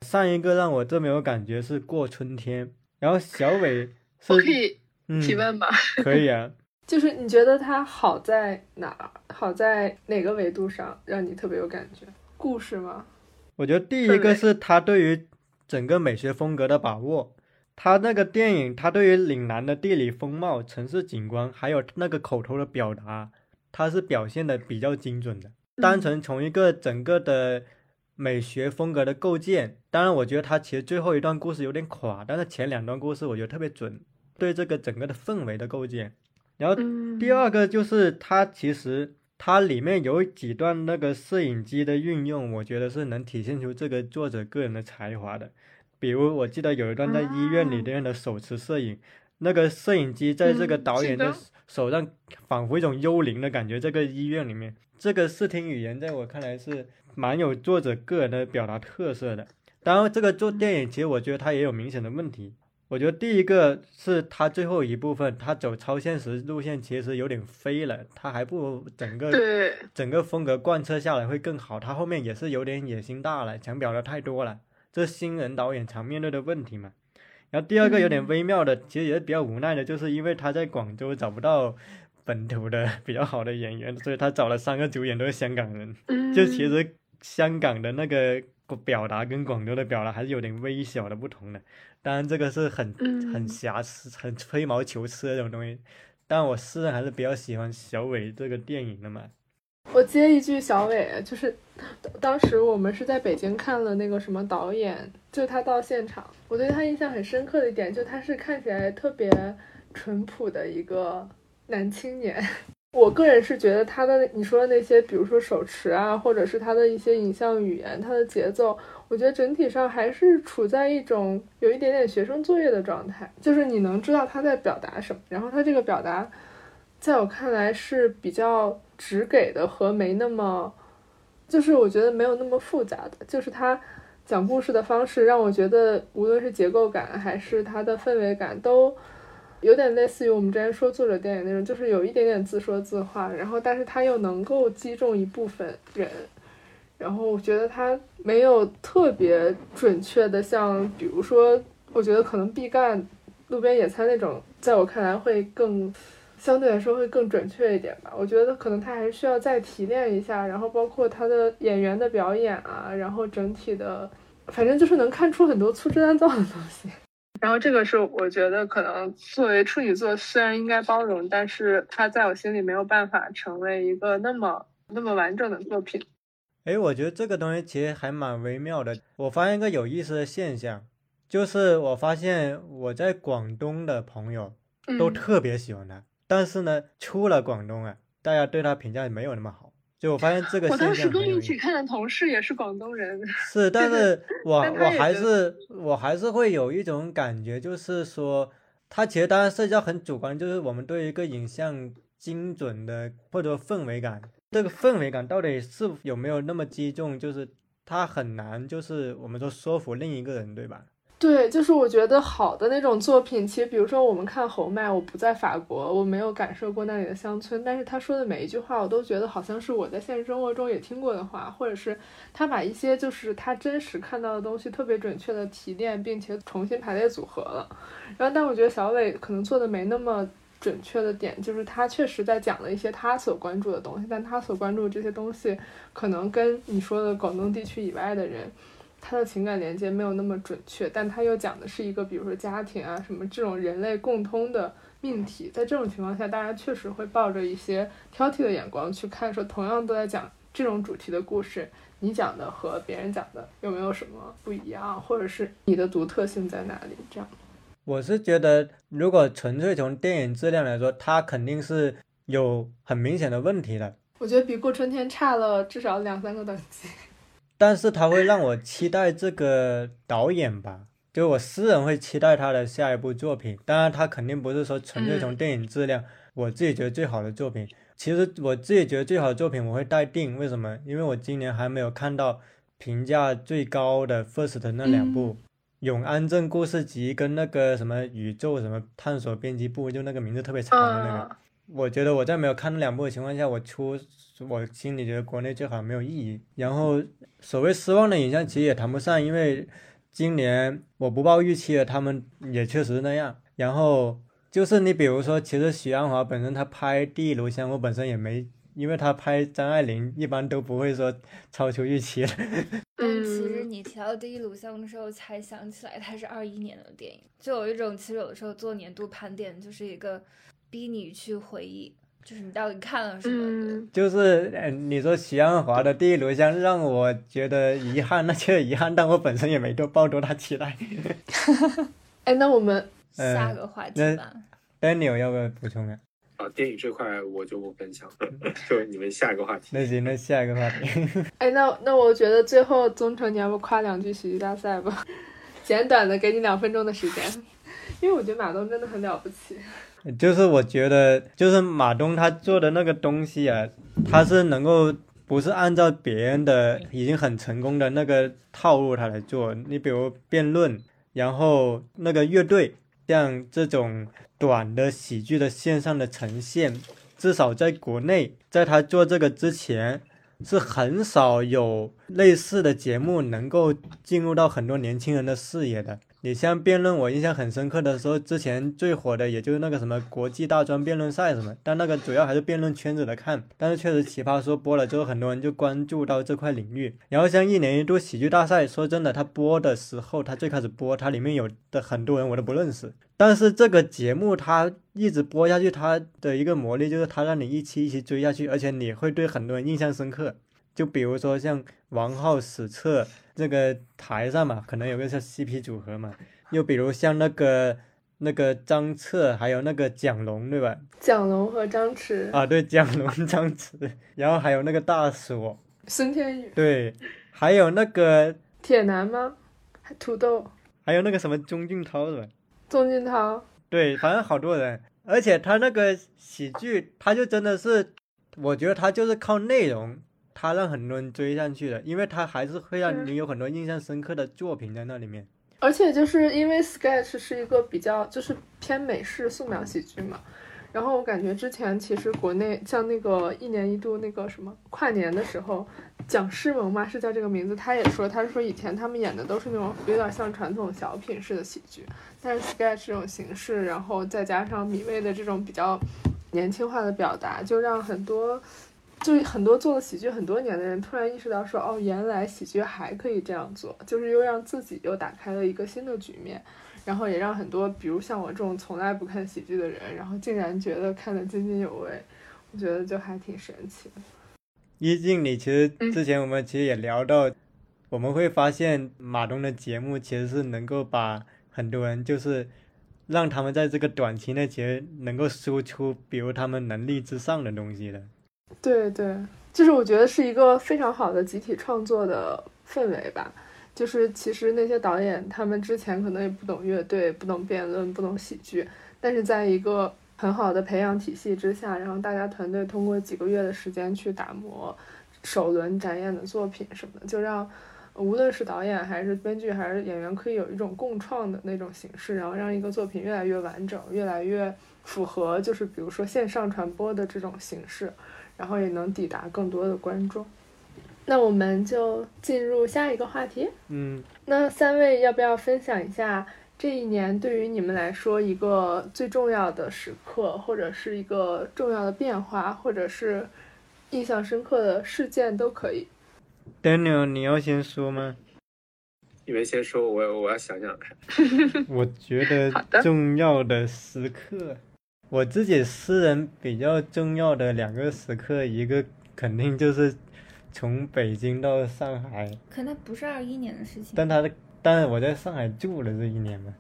上一个让我这么有感觉是过春天。然后小伟是可以提问吗？可以啊。就是你觉得它好在哪儿？好在哪个维度上让你特别有感觉？故事吗？我觉得第一个是他对于。整个美学风格的把握，他那个电影，他对于岭南的地理风貌、城市景观，还有那个口头的表达，他是表现的比较精准的。单纯从一个整个的美学风格的构建，当然我觉得他其实最后一段故事有点垮，但是前两段故事我觉得特别准，对这个整个的氛围的构建。然后第二个就是他其实。它里面有几段那个摄影机的运用，我觉得是能体现出这个作者个人的才华的。比如我记得有一段在医院里面的手持摄影，那个摄影机在这个导演的手上，仿佛一种幽灵的感觉。这个医院里面，这个视听语言在我看来是蛮有作者个人的表达特色的。当然，这个做电影其实我觉得它也有明显的问题，我觉得第一个是他最后一部分，他走超现实路线其实有点飞了，他还不如整个，整个风格贯彻下来会更好。他后面也是有点野心大了，想表达太多了，这新人导演常面对的问题嘛。然后第二个有点嗯微妙的，其实也是比较无奈的，就是因为他在广州找不到本土的比较好的演员，所以他找了三个主演都是香港人。嗯，就其实香港的那个表达跟广州的表达还是有点微小的不同的。当然，这个是很很嗯瑕疵、很吹毛求疵的这种东西。但我私人还是比较喜欢小伟这个电影的嘛。我接一句小伟，就是当时我们是在北京看了那个什么导演，就他到现场，我对他印象很深刻的一点，就他是看起来特别淳朴的一个男青年。我个人是觉得他的你说的那些，比如说手持啊，或者是他的一些影像语言，他的节奏，我觉得整体上还是处在一种有一点点学生作业的状态，就是你能知道他在表达什么，然后他这个表达，在我看来是比较直给的和没那么，就是我觉得没有那么复杂的，就是他讲故事的方式让我觉得，无论是结构感还是它的氛围感都。有点类似于我们之前说作者电影那种，就是有一点点自说自话，然后但是他又能够击中一部分人，然后我觉得他没有特别准确的像，比如说，我觉得可能毕赣《路边野餐》那种，在我看来会更相对来说会更准确一点吧。我觉得可能他还是需要再提炼一下，然后包括他的演员的表演啊，然后整体的，反正就是能看出很多粗制滥造的东西。然后这个是我觉得可能作为处女座，虽然应该包容，但是他在我心里没有办法成为一个那么那么完整的作品。哎，我觉得这个东西其实还蛮微妙的。我发现一个有意思的现象，就是我发现我在广东的朋友都嗯特别喜欢他，但是呢，出了广东啊，大家对他评价没有那么好。就我发现这个现我当时跟一起看的同事也是广东人，是，但是 我但我还是我还是会有一种感觉，就是说，他其实当然社交很主观，就是我们对一个影像精准的或者说氛围感，这个氛围感到底是有没有那么击中，就是他很难，就是我们说说服另一个人，对吧？对，就是我觉得好的那种作品，其实比如说我们看侯麦，我不在法国，我没有感受过那里的乡村，但是他说的每一句话，我都觉得好像是我在现实生活中也听过的话，或者是他把一些就是他真实看到的东西特别准确的提炼，并且重新排列组合了。然后，但我觉得小伟可能做的没那么准确的点，就是他确实在讲了一些他所关注的东西，但他所关注的这些东西，可能跟你说的广东地区以外的人。他的情感连接没有那么准确，但他又讲的是一个，比如说家庭啊什么这种人类共通的命题。在这种情况下，大家确实会抱着一些挑剔的眼光去看，说同样都在讲这种主题的故事，你讲的和别人讲的有没有什么不一样，或者是你的独特性在哪里？这样。我是觉得，如果纯粹从电影质量来说，它肯定是有很明显的问题的。我觉得比过春天差了至少两三个等级。但是他会让我期待这个导演吧，就我私人会期待他的下一部作品。当然，他肯定不是说纯粹从电影质量，我自己觉得最好的作品。其实我自己觉得最好的作品我会待定，为什么？因为我今年还没有看到评价最高的 First 那两部《永安镇故事集》跟那个什么宇宙什么探索编辑部，就那个名字特别长的那个。嗯我觉得我在没有看那两部的情况下，我出我心里觉得国内最好像没有意义。然后所谓失望的影像，其实也谈不上，因为今年我不抱预期的，他们也确实是那样。然后就是你比如说，其实许鞍华本身他拍《第一炉香》，我本身也没，因为他拍张爱玲一般都不会说超出预期的。但其实嗯你提到第一炉香的时候，才想起来它是二一年的电影，就有一种其实有的时候做年度盘点就是一个逼你去回忆，就是你到底看了什么。嗯，就是呃，你说许鞍华的《第一炉香》让我觉得遗憾，那确实遗憾，但我本身也没多抱多大期待。哎，那我们呃下个话题。Daniel 要不要补充啊？啊，电影这块我就不分享，就你们下一个话题。那行，那下一个话题。哎，那那我觉得最后宗成，你要不夸两句喜剧大赛吧？简短的，给你两分钟的时间，因为我觉得马东真的很了不起。就是我觉得，就是马东他做的那个东西啊，他是能够不是按照别人的已经很成功的那个套路他来做。你比如辩论，然后那个乐队，像这种短的喜剧的线上的呈现，至少在国内，在他做这个之前，是很少有类似的节目能够进入到很多年轻人的视野的。你像辩论，我印象很深刻的时候，之前最火的也就是那个什么国际大专辩论赛什么，但那个主要还是辩论圈子的看。但是确实奇葩说播了之后，很多人就关注到这块领域。然后像一年一度喜剧大赛，说真的，他播的时候，他最开始播，它里面有的很多人我都不认识。但是这个节目它一直播下去，它的一个魔力就是它让你一期一期追下去，而且你会对很多人印象深刻。就比如说像王浩、史册。这个台上嘛，可能有个叫 CP 组合嘛，又比如像那个那个张彻，还有那个蒋龙，对吧？蒋龙和张弛啊，对，蒋龙、张弛，然后还有那个大锁，孙天宇，对，还有那个铁男吗？土豆，还有那个什么钟俊涛，是吧？钟俊涛，对，反正好多人，而且他那个喜剧，他就真的是，我觉得他就是靠内容。他让很多人追上去的，因为他还是会让你有很多印象深刻的作品在那里面。而且就是因为 Sketch 是一个比较就是偏美式素描喜剧嘛，然后我感觉之前其实国内像那个一年一度那个什么跨年的时候，蒋诗萌嘛是叫这个名字，他也说他说以前他们演的都是那种有点像传统小品式的喜剧，但是 Sketch 这种形式，然后再加上米未的这种比较年轻化的表达，就让很多。就是很多做了喜剧很多年的人，突然意识到说，哦，原来喜剧还可以这样做，就是又让自己又打开了一个新的局面，然后也让很多，比如像我这种从来不看喜剧的人，然后竟然觉得看得津津有味，我觉得就还挺神奇的。一静，你其实之前我们其实也聊到，我们会发现马东的节目其实是能够把很多人，就是让他们在这个短期内其实能够输出，比如他们能力之上的东西的。对对，就是我觉得是一个非常好的集体创作的氛围吧。就是其实那些导演他们之前可能也不懂乐队、不懂辩论、不懂喜剧，但是在一个很好的培养体系之下，然后大家团队通过几个月的时间去打磨首轮展演的作品什么的，就让无论是导演还是编剧还是演员可以有一种共创的那种形式，然后让一个作品越来越完整，越来越符合就是比如说线上传播的这种形式。然后也能抵达更多的观众，那我们就进入下一个话题。嗯，那三位要不要分享一下这一年对于你们来说一个最重要的时刻，或者是一个重要的变化，或者是印象深刻的事件都可以。Daniel，你要先说吗？你们先说，我我要想想看。我觉得重要的时刻。我自己私人比较重要的两个时刻，一个肯定就是从北京到上海。可那不是二一年的事情。但他的，但是我在上海住了这一年嘛，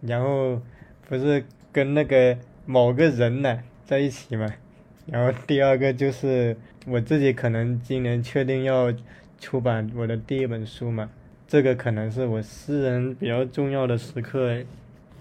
然后不是跟那个某个人呢在一起嘛，然后第二个就是我自己可能今年确定要出版我的第一本书嘛，这个可能是我私人比较重要的时刻。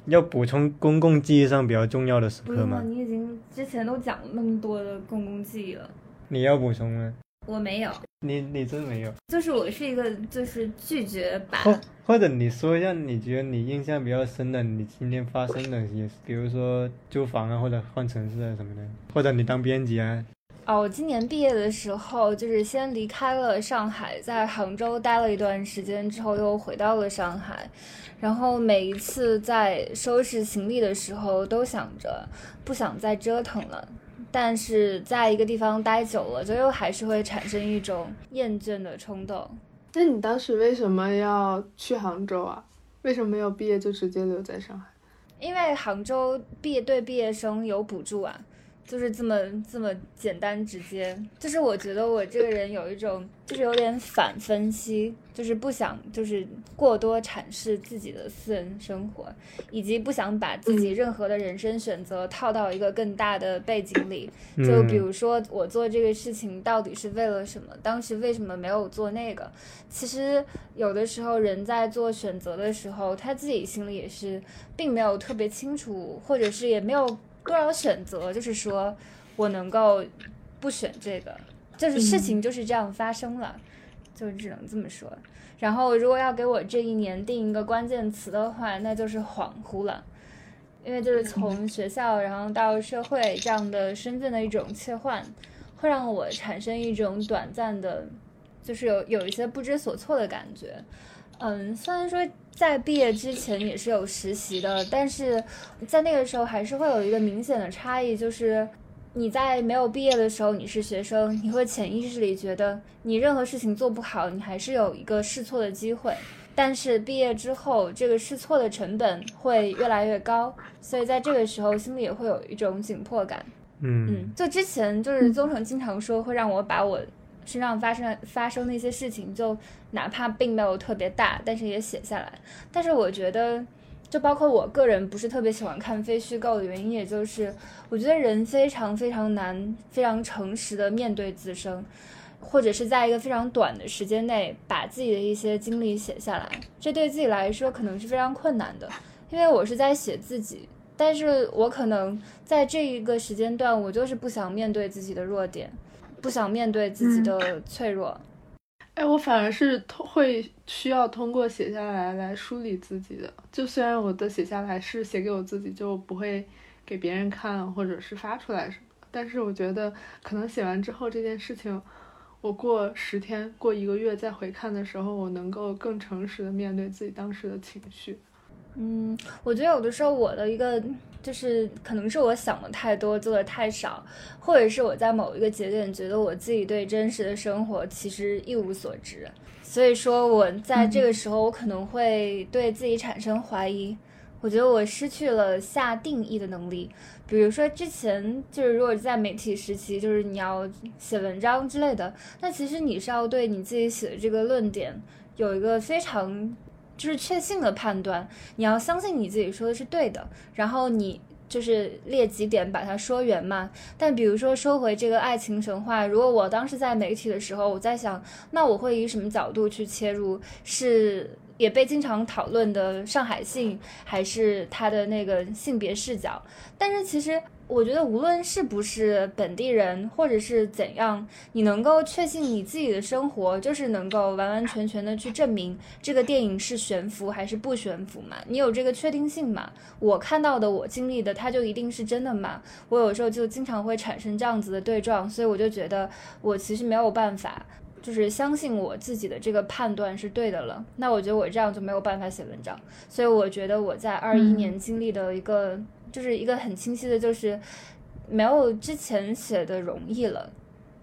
要补充公共记忆上比较重要的时刻吗？你已经之前都讲了那么多的公共记忆了。你要补充吗？我没有。你你真没有？就是我是一个就是拒绝把。或或者你说一下，你觉得你印象比较深的，你今天发生的一些，比如说租房啊，或者换城市啊什么的，或者你当编辑啊。哦，我今年毕业的时候，就是先离开了上海，在杭州待了一段时间之后，又回到了上海。然后每一次在收拾行李的时候，都想着不想再折腾了，但是在一个地方待久了，就又还是会产生一种厌倦的冲动。那你当时为什么要去杭州啊？为什么没有毕业就直接留在上海？因为杭州毕业对毕业生有补助啊。就是这么这么简单直接，就是我觉得我这个人有一种，就是有点反分析，就是不想就是过多阐释自己的私人生活，以及不想把自己任何的人生选择套到一个更大的背景里。就比如说我做这个事情到底是为了什么？当时为什么没有做那个？其实有的时候人在做选择的时候，他自己心里也是并没有特别清楚，或者是也没有。多少选择，就是说我能够不选这个，就是事情就是这样发生了。就只能这么说。然后，如果要给我这一年定一个关键词的话，那就是恍惚了，因为就是从学校然后到社会这样的身份的一种切换，会让我产生一种短暂的，就是有有一些不知所措的感觉。嗯，虽然说在毕业之前也是有实习的，但是在那个时候还是会有一个明显的差异，就是你在没有毕业的时候你是学生，你会潜意识里觉得你任何事情做不好，你还是有一个试错的机会。但是毕业之后，这个试错的成本会越来越高，所以在这个时候心里也会有一种紧迫感。嗯嗯，就之前就是宗成经常说会让我把我。身上发生发生的一些事情，就哪怕并没有特别大，但是也写下来。但是我觉得，就包括我个人不是特别喜欢看非虚构的原因，也就是我觉得人非常非常难，非常诚实的面对自身，或者是在一个非常短的时间内把自己的一些经历写下来，这对自己来说可能是非常困难的，因为我是在写自己，但是我可能在这一个时间段，我就是不想面对自己的弱点。不想面对自己的脆弱，哎，我反而是通会需要通过写下来来梳理自己的。就虽然我的写下来是写给我自己，就不会给别人看或者是发出来什么，但是我觉得可能写完之后这件事情，我过十天、过一个月再回看的时候，我能够更诚实的面对自己当时的情绪。嗯，我觉得有的时候我的一个就是可能是我想的太多，做的太少，或者是我在某一个节点觉得我自己对真实的生活其实一无所知，所以说我在这个时候我可能会对自己产生怀疑，我觉得我失去了下定义的能力。比如说之前就是如果在媒体时期，就是你要写文章之类的，那其实你是要对你自己写的这个论点有一个非常。就是确信的判断，你要相信你自己说的是对的，然后你就是列几点把它说圆嘛。但比如说收回这个爱情神话，如果我当时在媒体的时候，我在想，那我会以什么角度去切入？是也被经常讨论的上海性，还是他的那个性别视角？但是其实。我觉得无论是不是本地人，或者是怎样，你能够确信你自己的生活就是能够完完全全的去证明这个电影是悬浮还是不悬浮嘛？你有这个确定性嘛？我看到的，我经历的，它就一定是真的嘛？我有时候就经常会产生这样子的对撞，所以我就觉得我其实没有办法，就是相信我自己的这个判断是对的了。那我觉得我这样就没有办法写文章，所以我觉得我在二一年经历的一个。就是一个很清晰的，就是没有之前写的容易了，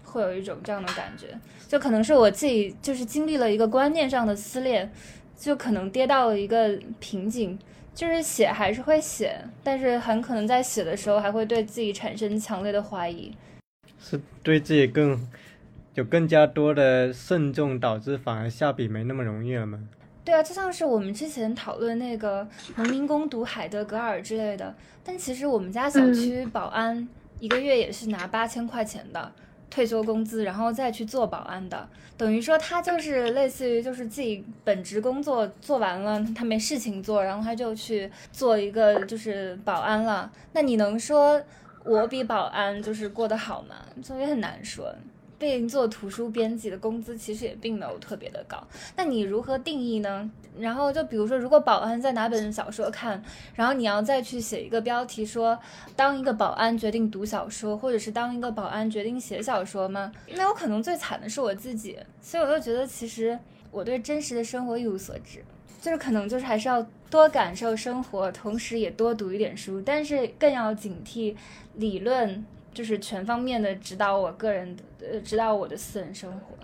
会有一种这样的感觉，就可能是我自己就是经历了一个观念上的撕裂，就可能跌到了一个瓶颈，就是写还是会写，但是很可能在写的时候还会对自己产生强烈的怀疑，是对自己更有更加多的慎重，导致反而下笔没那么容易了吗？对啊，就像是我们之前讨论那个农民工读海德格尔之类的，但其实我们家小区保安一个月也是拿八千块钱的退休工资，然后再去做保安的，等于说他就是类似于就是自己本职工作做完了，他没事情做，然后他就去做一个就是保安了。那你能说我比保安就是过得好吗？所以很难说。被做图书编辑的工资其实也并没有特别的高，那你如何定义呢？然后就比如说，如果保安在哪本小说看，然后你要再去写一个标题说，当一个保安决定读小说，或者是当一个保安决定写小说吗？那有可能最惨的是我自己，所以我就觉得其实我对真实的生活一无所知，就是可能就是还是要多感受生活，同时也多读一点书，但是更要警惕理论。就是全方面的指导我个人的，呃，指导我的私人生活。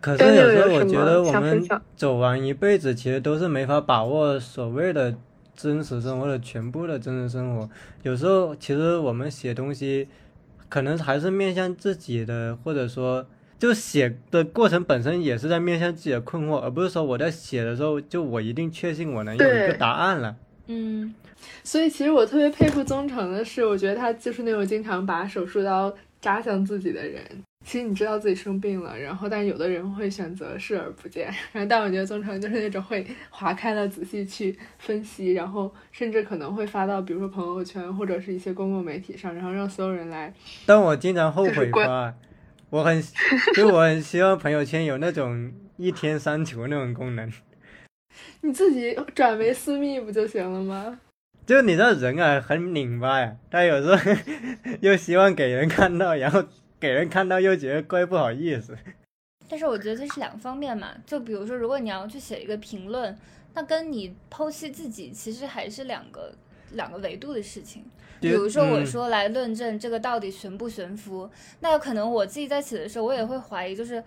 可是有时候我觉得我们走完一辈子，其实都是没法把握所谓的真实生活的全部的真实生活。有时候其实我们写东西，可能还是面向自己的，或者说，就写的过程本身也是在面向自己的困惑，而不是说我在写的时候，就我一定确信我能有一个答案了。嗯。所以，其实我特别佩服宗成的是，我觉得他就是那种经常把手术刀扎向自己的人。其实你知道自己生病了，然后，但有的人会选择视而不见。然后，但我觉得宗成就是那种会划开了仔细去分析，然后甚至可能会发到比如说朋友圈或者是一些公共媒体上，然后让所有人来。但我经常后悔吧，我很，就我很希望朋友圈有那种一天删除那种功能。你自己转为私密不就行了吗？就你这人啊，很拧巴呀。他有时候 又希望给人看到，然后给人看到又觉得怪不好意思。但是我觉得这是两方面嘛。就比如说，如果你要去写一个评论，那跟你剖析自己其实还是两个两个维度的事情。比如说，我说来论证这个到底悬不悬浮，那有可能我自己在写的时候，我也会怀疑，就是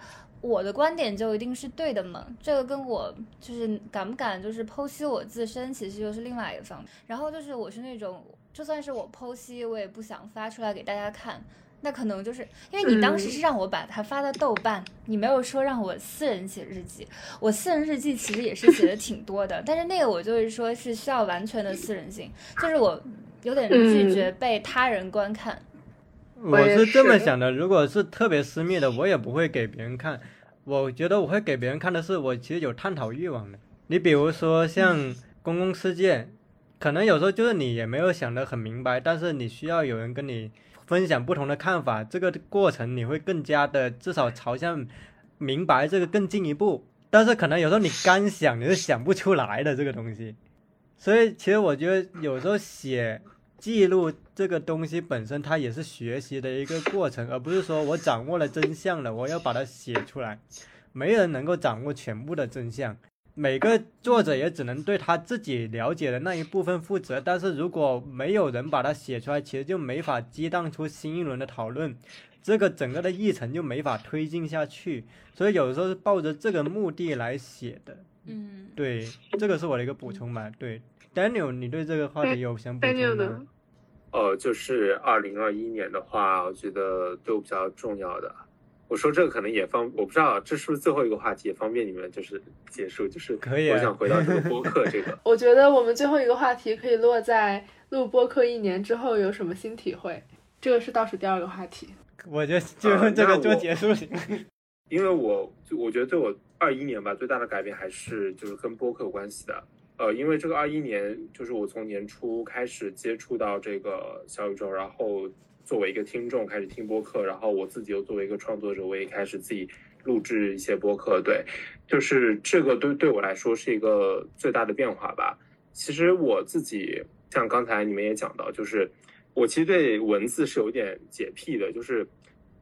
我的观点就一定是对的吗？这个跟我就是敢不敢就是剖析我自身，其实又是另外一个方面。然后就是我是那种，就算是我剖析，我也不想发出来给大家看。那可能就是因为你当时是让我把它发到豆瓣，你没有说让我私人写日记。我私人日记其实也是写的挺多的，但是那个我就是说是需要完全的私人性，就是我。有点拒绝被他人观看。我是这么想的，如果是特别私密的，我也不会给别人看。我觉得我会给别人看的是，我其实有探讨欲望的。你比如说像公共事件，可能有时候就是你也没有想得很明白，但是你需要有人跟你分享不同的看法，这个过程你会更加的至少朝向明白这个更进一步。但是可能有时候你干想你是想不出来的这个东西。所以，其实我觉得有时候写记录这个东西本身，它也是学习的一个过程，而不是说我掌握了真相了，我要把它写出来。没人能够掌握全部的真相，每个作者也只能对他自己了解的那一部分负责。但是如果没有人把它写出来，其实就没法激荡出新一轮的讨论，这个整个的议程就没法推进下去。所以有时候是抱着这个目的来写的。嗯，对，这个是我的一个补充吧。对，Daniel，你对这个话题有想补充吗？呃，就是二零二一年的话，我觉得对我比较重要的。我说这个可能也方，我不知道这是不是最后一个话题，也方便你们就是结束。就是可以，我想回到这个 播客这个。我觉得我们最后一个话题可以落在录播客一年之后有什么新体会，这个是倒数第二个话题。我觉得就用这个做结束行。因为我就我觉得对我二一年吧，最大的改变还是就是跟播客有关系的。呃，因为这个二一年就是我从年初开始接触到这个小宇宙，然后作为一个听众开始听播客，然后我自己又作为一个创作者，我也开始自己录制一些播客。对，就是这个对对我来说是一个最大的变化吧。其实我自己像刚才你们也讲到，就是我其实对文字是有点洁癖的，就是。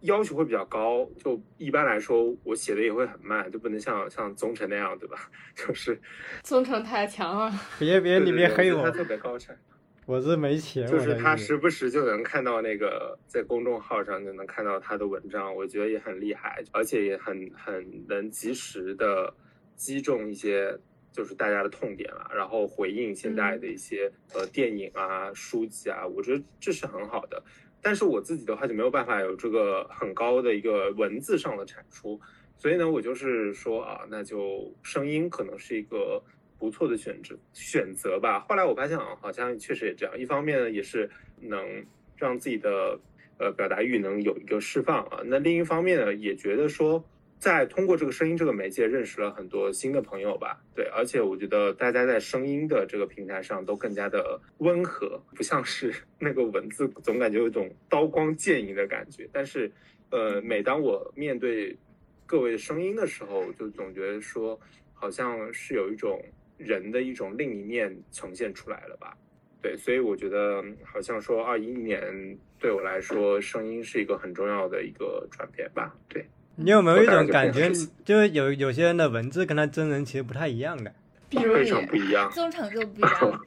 要求会比较高，就一般来说，我写的也会很慢，就不能像像宗成那样，对吧？就是宗成太强了，别别你别黑我，他特别高产，我是没钱，就是他时不时就能看到那个在公众号上就能看到他的文章，我觉得也很厉害，而且也很很能及时的击中一些就是大家的痛点了，然后回应现在的一些呃电影啊、书籍啊，我觉得这是很好的。但是我自己的话就没有办法有这个很高的一个文字上的产出，所以呢，我就是说啊，那就声音可能是一个不错的选择选择吧。后来我发现啊，好像确实也这样。一方面呢，也是能让自己的呃表达欲能有一个释放啊。那另一方面呢，也觉得说。在通过这个声音这个媒介认识了很多新的朋友吧，对，而且我觉得大家在声音的这个平台上都更加的温和，不像是 那个文字，总感觉有一种刀光剑影的感觉。但是，呃，每当我面对各位声音的时候，就总觉得说，好像是有一种人的一种另一面呈现出来了吧，对，所以我觉得好像说二一年对我来说，声音是一个很重要的一个转变吧，对。你有没有一种感觉，就是有有些人的文字跟他真人其实不太一样的？比如非常不一样。宗成就不一样，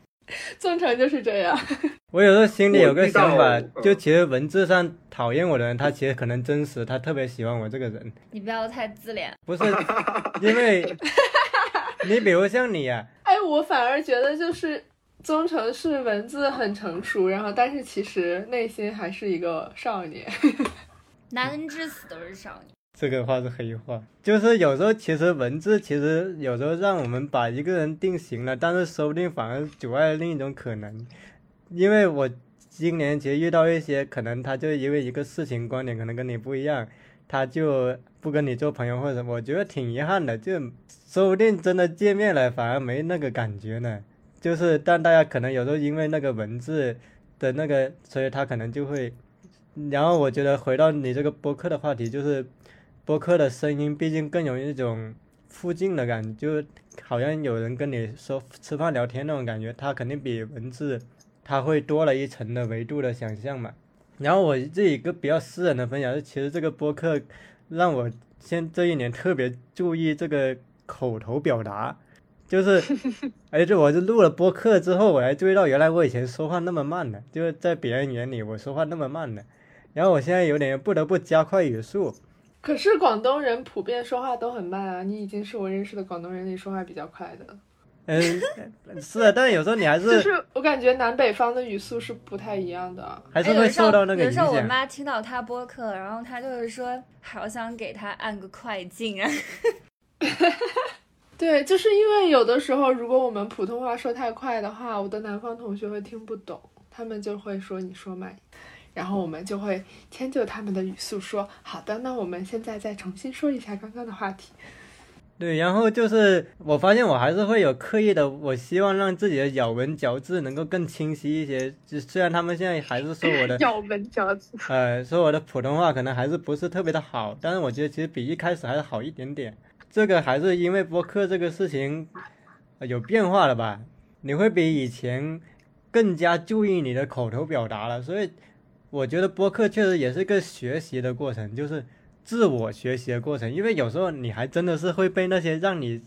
宗成就是这样。我有时候心里有个想法，就其实文字上讨厌我的人，他其实可能真实，他特别喜欢我这个人。你不要太自恋。不是，因为，你比如像你呀。哎，我反而觉得就是宗成是文字很成熟，然后但是其实内心还是一个少年。男人至死都是少年。这个话是黑话，就是有时候其实文字其实有时候让我们把一个人定型了，但是说不定反而阻碍了另一种可能。因为我今年其实遇到一些可能他就因为一个事情观点可能跟你不一样，他就不跟你做朋友或者，我觉得挺遗憾的。就说不定真的见面了反而没那个感觉呢。就是但大家可能有时候因为那个文字的那个，所以他可能就会。然后我觉得回到你这个播客的话题就是。播客的声音毕竟更有一种附近的感觉，就好像有人跟你说吃饭聊天那种感觉，它肯定比文字它会多了一层的维度的想象嘛。然后我这一个比较私人的分享是，其实这个播客让我现这一年特别注意这个口头表达，就是，而且我是录了播客之后，我才注意到原来我以前说话那么慢的，就是在别人眼里我说话那么慢的，然后我现在有点不得不加快语速。可是广东人普遍说话都很慢啊，你已经是我认识的广东人里说话比较快的。嗯，是的，但有时候你还是就是是我感觉南北方的语速是不太一样的。还是哎有的时候会受到那个影有的时候我。妈听到他播客，然后她就是说，好想给他按个快进啊。对，就是因为有的时候，如果我们普通话说太快的话，我的南方同学会听不懂，他们就会说你说慢，然后我们就会迁就他们的语速说，好的，那我们现在再重新说一下刚刚的话题。对，然后就是我发现我还是会有刻意的，我希望让自己的咬文嚼字能够更清晰一些。就虽然他们现在还是说我的 咬文嚼字。呃，说我的普通话可能还是不是特别的好，但是我觉得其实比一开始还是好一点点。这个还是因为播客这个事情、呃有变化了吧？你会比以前更加注意你的口头表达了，所以我觉得播客确实也是个学习的过程，就是自我学习的过程。因为有时候你还真的是会被那些让你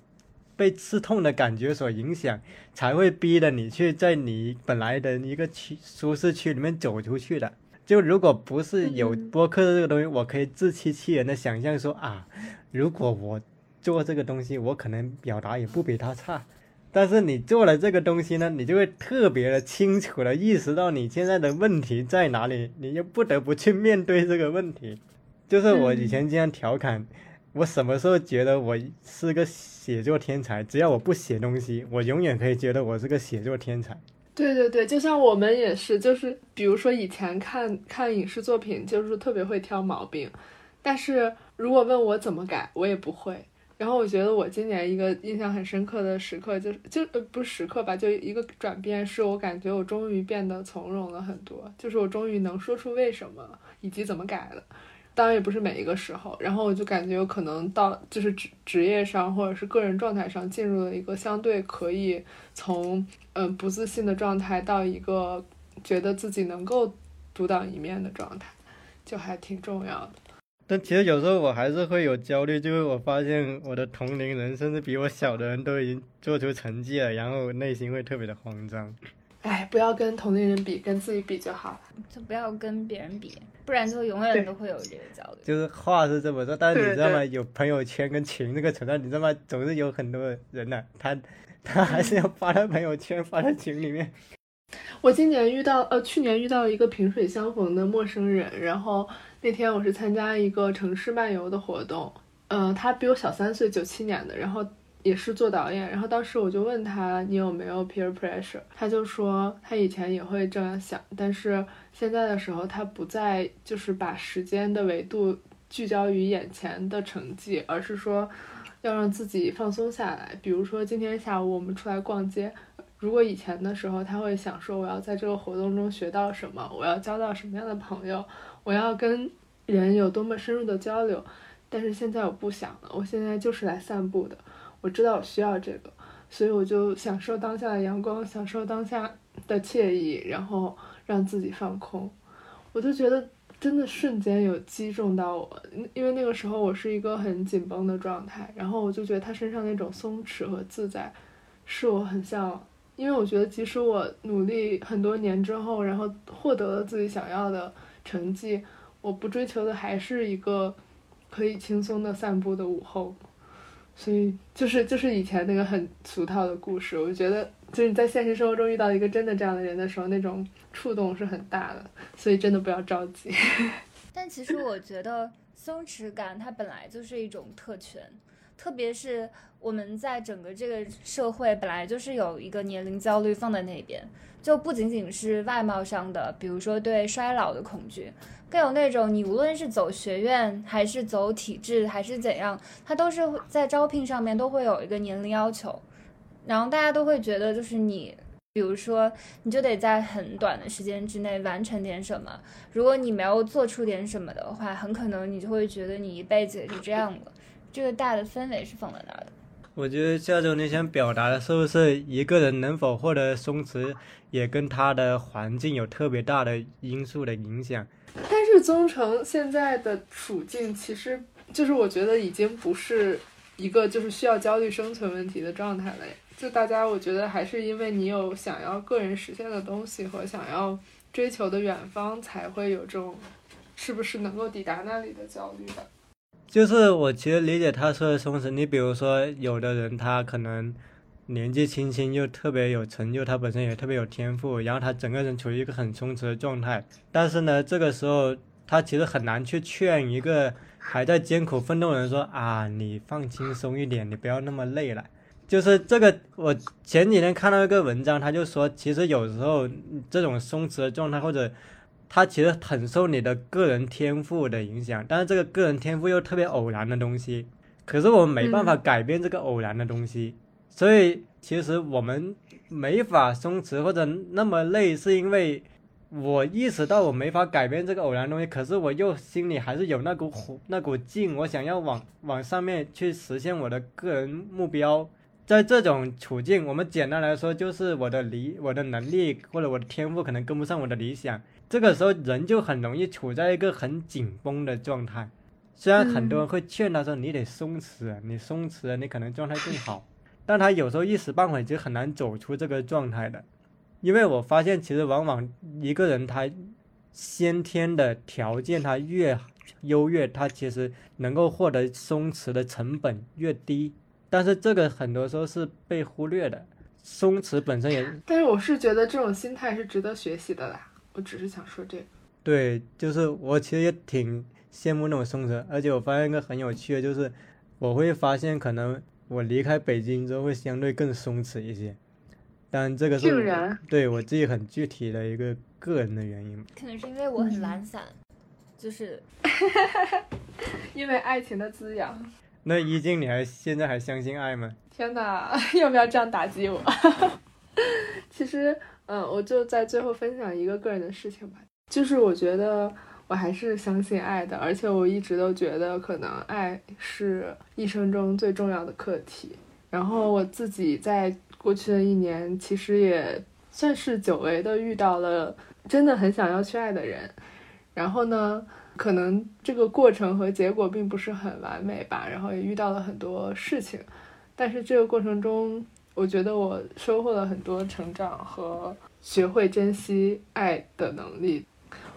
被刺痛的感觉所影响，才会逼着你去在你本来的一个区舒适区里面走出去的。就如果不是有嗯播客这个东西，我可以自欺欺人的想象说啊，如果我做这个东西，我可能表达也不比他差。但是你做了这个东西呢，你就会特别的清楚的意识到你现在的问题在哪里，你就不得不去面对这个问题。就是我以前经常调侃，我什么时候觉得我是个写作天才？只要我不写东西，我永远可以觉得我是个写作天才。对对对，就像我们也是，就是比如说以前看看影视作品，就是特别会挑毛病，但是如果问我怎么改，我也不会。然后我觉得我今年一个印象很深刻的时刻，就是就呃不是时刻吧，就一个转变，是我感觉我终于变得从容了很多，就是我终于能说出为什么以及怎么改了。当然也不是每一个时候，然后我就感觉有可能到就是职职业上或者是个人状态上进入了一个相对可以从嗯、不自信的状态到一个觉得自己能够独当一面的状态，就还挺重要的。但其实有时候我还是会有焦虑，就是我发现我的同龄人甚至比我小的人都已经做出成绩了，然后我内心会特别的慌张。哎，不要跟同龄人比，跟自己比就好了。就不要跟别人比，不然就永远都会有这个焦虑。就是话是这么说，但是你知道吗？对有朋友圈跟群这个存在，你知道吗？总是有很多人呢、他他还是要发到朋友圈，发到群里面。我今年遇到，呃，去年遇到一个萍水相逢的陌生人，然后那天我是参加一个城市漫游的活动，呃，他比我小三岁，九七年的，然后也是做导演，然后当时我就问他你有没有 peer pressure，他就说他以前也会这样想，但是现在的时候他不再就是把时间的维度聚焦于眼前的成绩，而是说要让自己放松下来，比如说今天下午我们出来逛街。如果以前的时候，他会想说我要在这个活动中学到什么，我要交到什么样的朋友，我要跟人有多么深入的交流。但是现在我不想了，我现在就是来散步的。我知道我需要这个，所以我就享受当下的阳光，享受当下的惬意，然后让自己放空。我就觉得真的瞬间有击中到我，因为那个时候我是一个很紧绷的状态，然后我就觉得他身上那种松弛和自在，是我很向因为我觉得，即使我努力很多年之后，然后获得了自己想要的成绩，我不追求的还是一个可以轻松的散步的午后。所以，就是就是以前那个很俗套的故事，我觉得就是在现实生活中遇到一个真的这样的人的时候，那种触动是很大的。所以真的不要着急。但其实我觉得松弛感它本来就是一种特权，特别是我们在整个这个社会本来就是有一个年龄焦虑放在那边，就不仅仅是外貌上的，比如说对衰老的恐惧，更有那种你无论是走学院还是走体制还是怎样，它都是在招聘上面都会有一个年龄要求，然后大家都会觉得就是你。比如说，你就得在很短的时间之内完成点什么，如果你没有做出点什么的话，很可能你就会觉得你一辈子也就这样了。这个大的氛围是放在那儿的。我觉得下周你想表达的是不是一个人能否获得松弛，也跟他的环境有特别大的因素的影响。但是宗成现在的处境，其实就是我觉得已经不是一个就是需要焦虑生存问题的状态了。就大家，我觉得还是因为你有想要个人实现的东西和想要追求的远方，才会有这种是不是能够抵达那里的焦虑的。就是我其实理解他说的松弛，你比如说有的人他可能年纪轻轻就特别有成就，他本身也特别有天赋，然后他整个人处于一个很松弛的状态。但是呢，这个时候他其实很难去劝一个还在艰苦奋斗的人说啊，你放轻松一点，你不要那么累了。就是这个，我前几天看到一个文章，他就说，其实有时候这种松弛的状态或者。它其实很受你的个人天赋的影响，但是这个个人天赋又特别偶然的东西，可是我们没办法改变这个偶然的东西，所以其实我们没法松弛或者那么累，是因为我意识到我没法改变这个偶然东西，可是我又心里还是有那股火、那股劲，我想要往往上面去实现我的个人目标。在这种处境，我们简单来说就是我的理、我的能力或者我的天赋可能跟不上我的理想。这个时候人就很容易处在一个很紧绷的状态，虽然很多人会劝他说你得松弛，你松弛了你可能状态更好，但他有时候一时半会就很难走出这个状态的，因为我发现其实往往一个人他先天的条件他越优越，他其实能够获得松弛的成本越低，但是这个很多时候是被忽略的，松弛本身也，但是我是觉得这种心态是值得学习的啦。我只是想说这个，对，就是我其实也挺羡慕那种松弛，而且我发现一个很有趣的，就是我会发现可能我离开北京之后会相对更松弛一些，但这个是对我自己很具体的一个个人的原因。可能是因为我很懒散，就是 因为爱情的滋养。那一静，你还现在还相信爱吗？天哪，要不要这样打击我？其实。嗯，我就在最后分享一个个人的事情吧，就是我觉得我还是相信爱的，而且我一直都觉得可能爱是一生中最重要的课题。然后我自己在过去的一年，其实也算是久违的遇到了真的很想要去爱的人。然后呢，可能这个过程和结果并不是很完美吧，然后也遇到了很多事情，但是这个过程中。我觉得我收获了很多成长和学会珍惜爱的能力，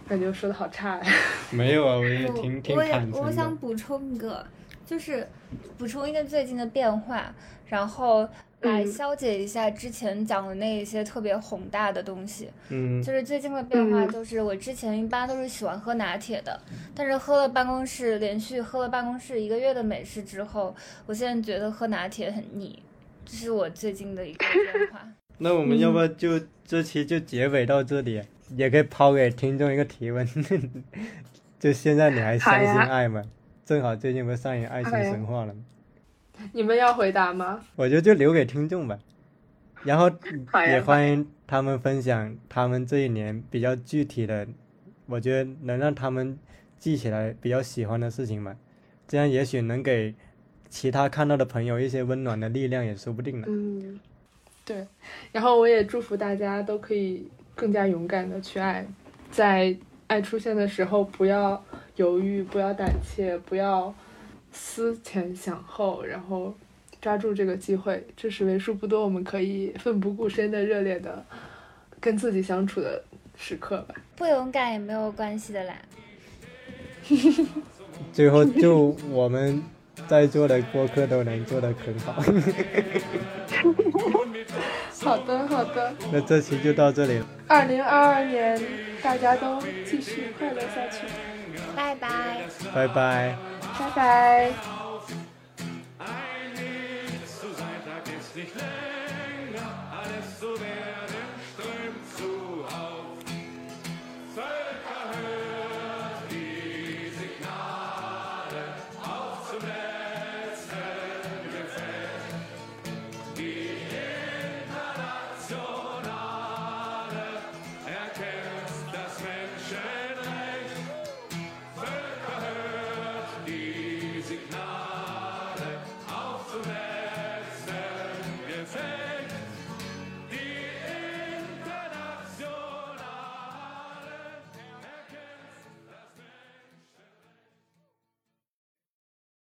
感觉说的好差呀。没有啊，我也挺挺坦 诚我想补充一个，就是补充一个最近的变化，然后来消解一下之前讲的那一些特别宏大的东西。嗯。就是最近的变化，就是我之前一般都是喜欢喝拿铁的，但是喝了办公室连续喝了办公室一个月的美式之后，我现在觉得喝拿铁很腻。这是我最近的一个变化。那我们要不要就这期就结尾到这里？也可以抛给听众一个提问：就现在你还相信爱吗？正好最近不是上演《爱情神话》了吗？你们要回答吗？我觉得就留给听众吧。然后 也欢迎他们分享他们这一年比较具体的，我觉得能让他们记起来比较喜欢的事情吧。这样也许能给。其他看到的朋友一些温暖的力量也说不定呢。嗯，对。然后我也祝福大家都可以更加勇敢的去爱，在爱出现的时候不要犹豫，不要胆怯，不要思前想后，然后抓住这个机会。这是为数不多我们可以奋不顾身的热烈的跟自己相处的时刻吧。不勇敢也没有关系的啦。最后就我们。在座的播客都能做得很好。好的，好的。那这期就到这里了。二零二二年，大家都继续快乐下去。拜拜。拜拜。拜拜。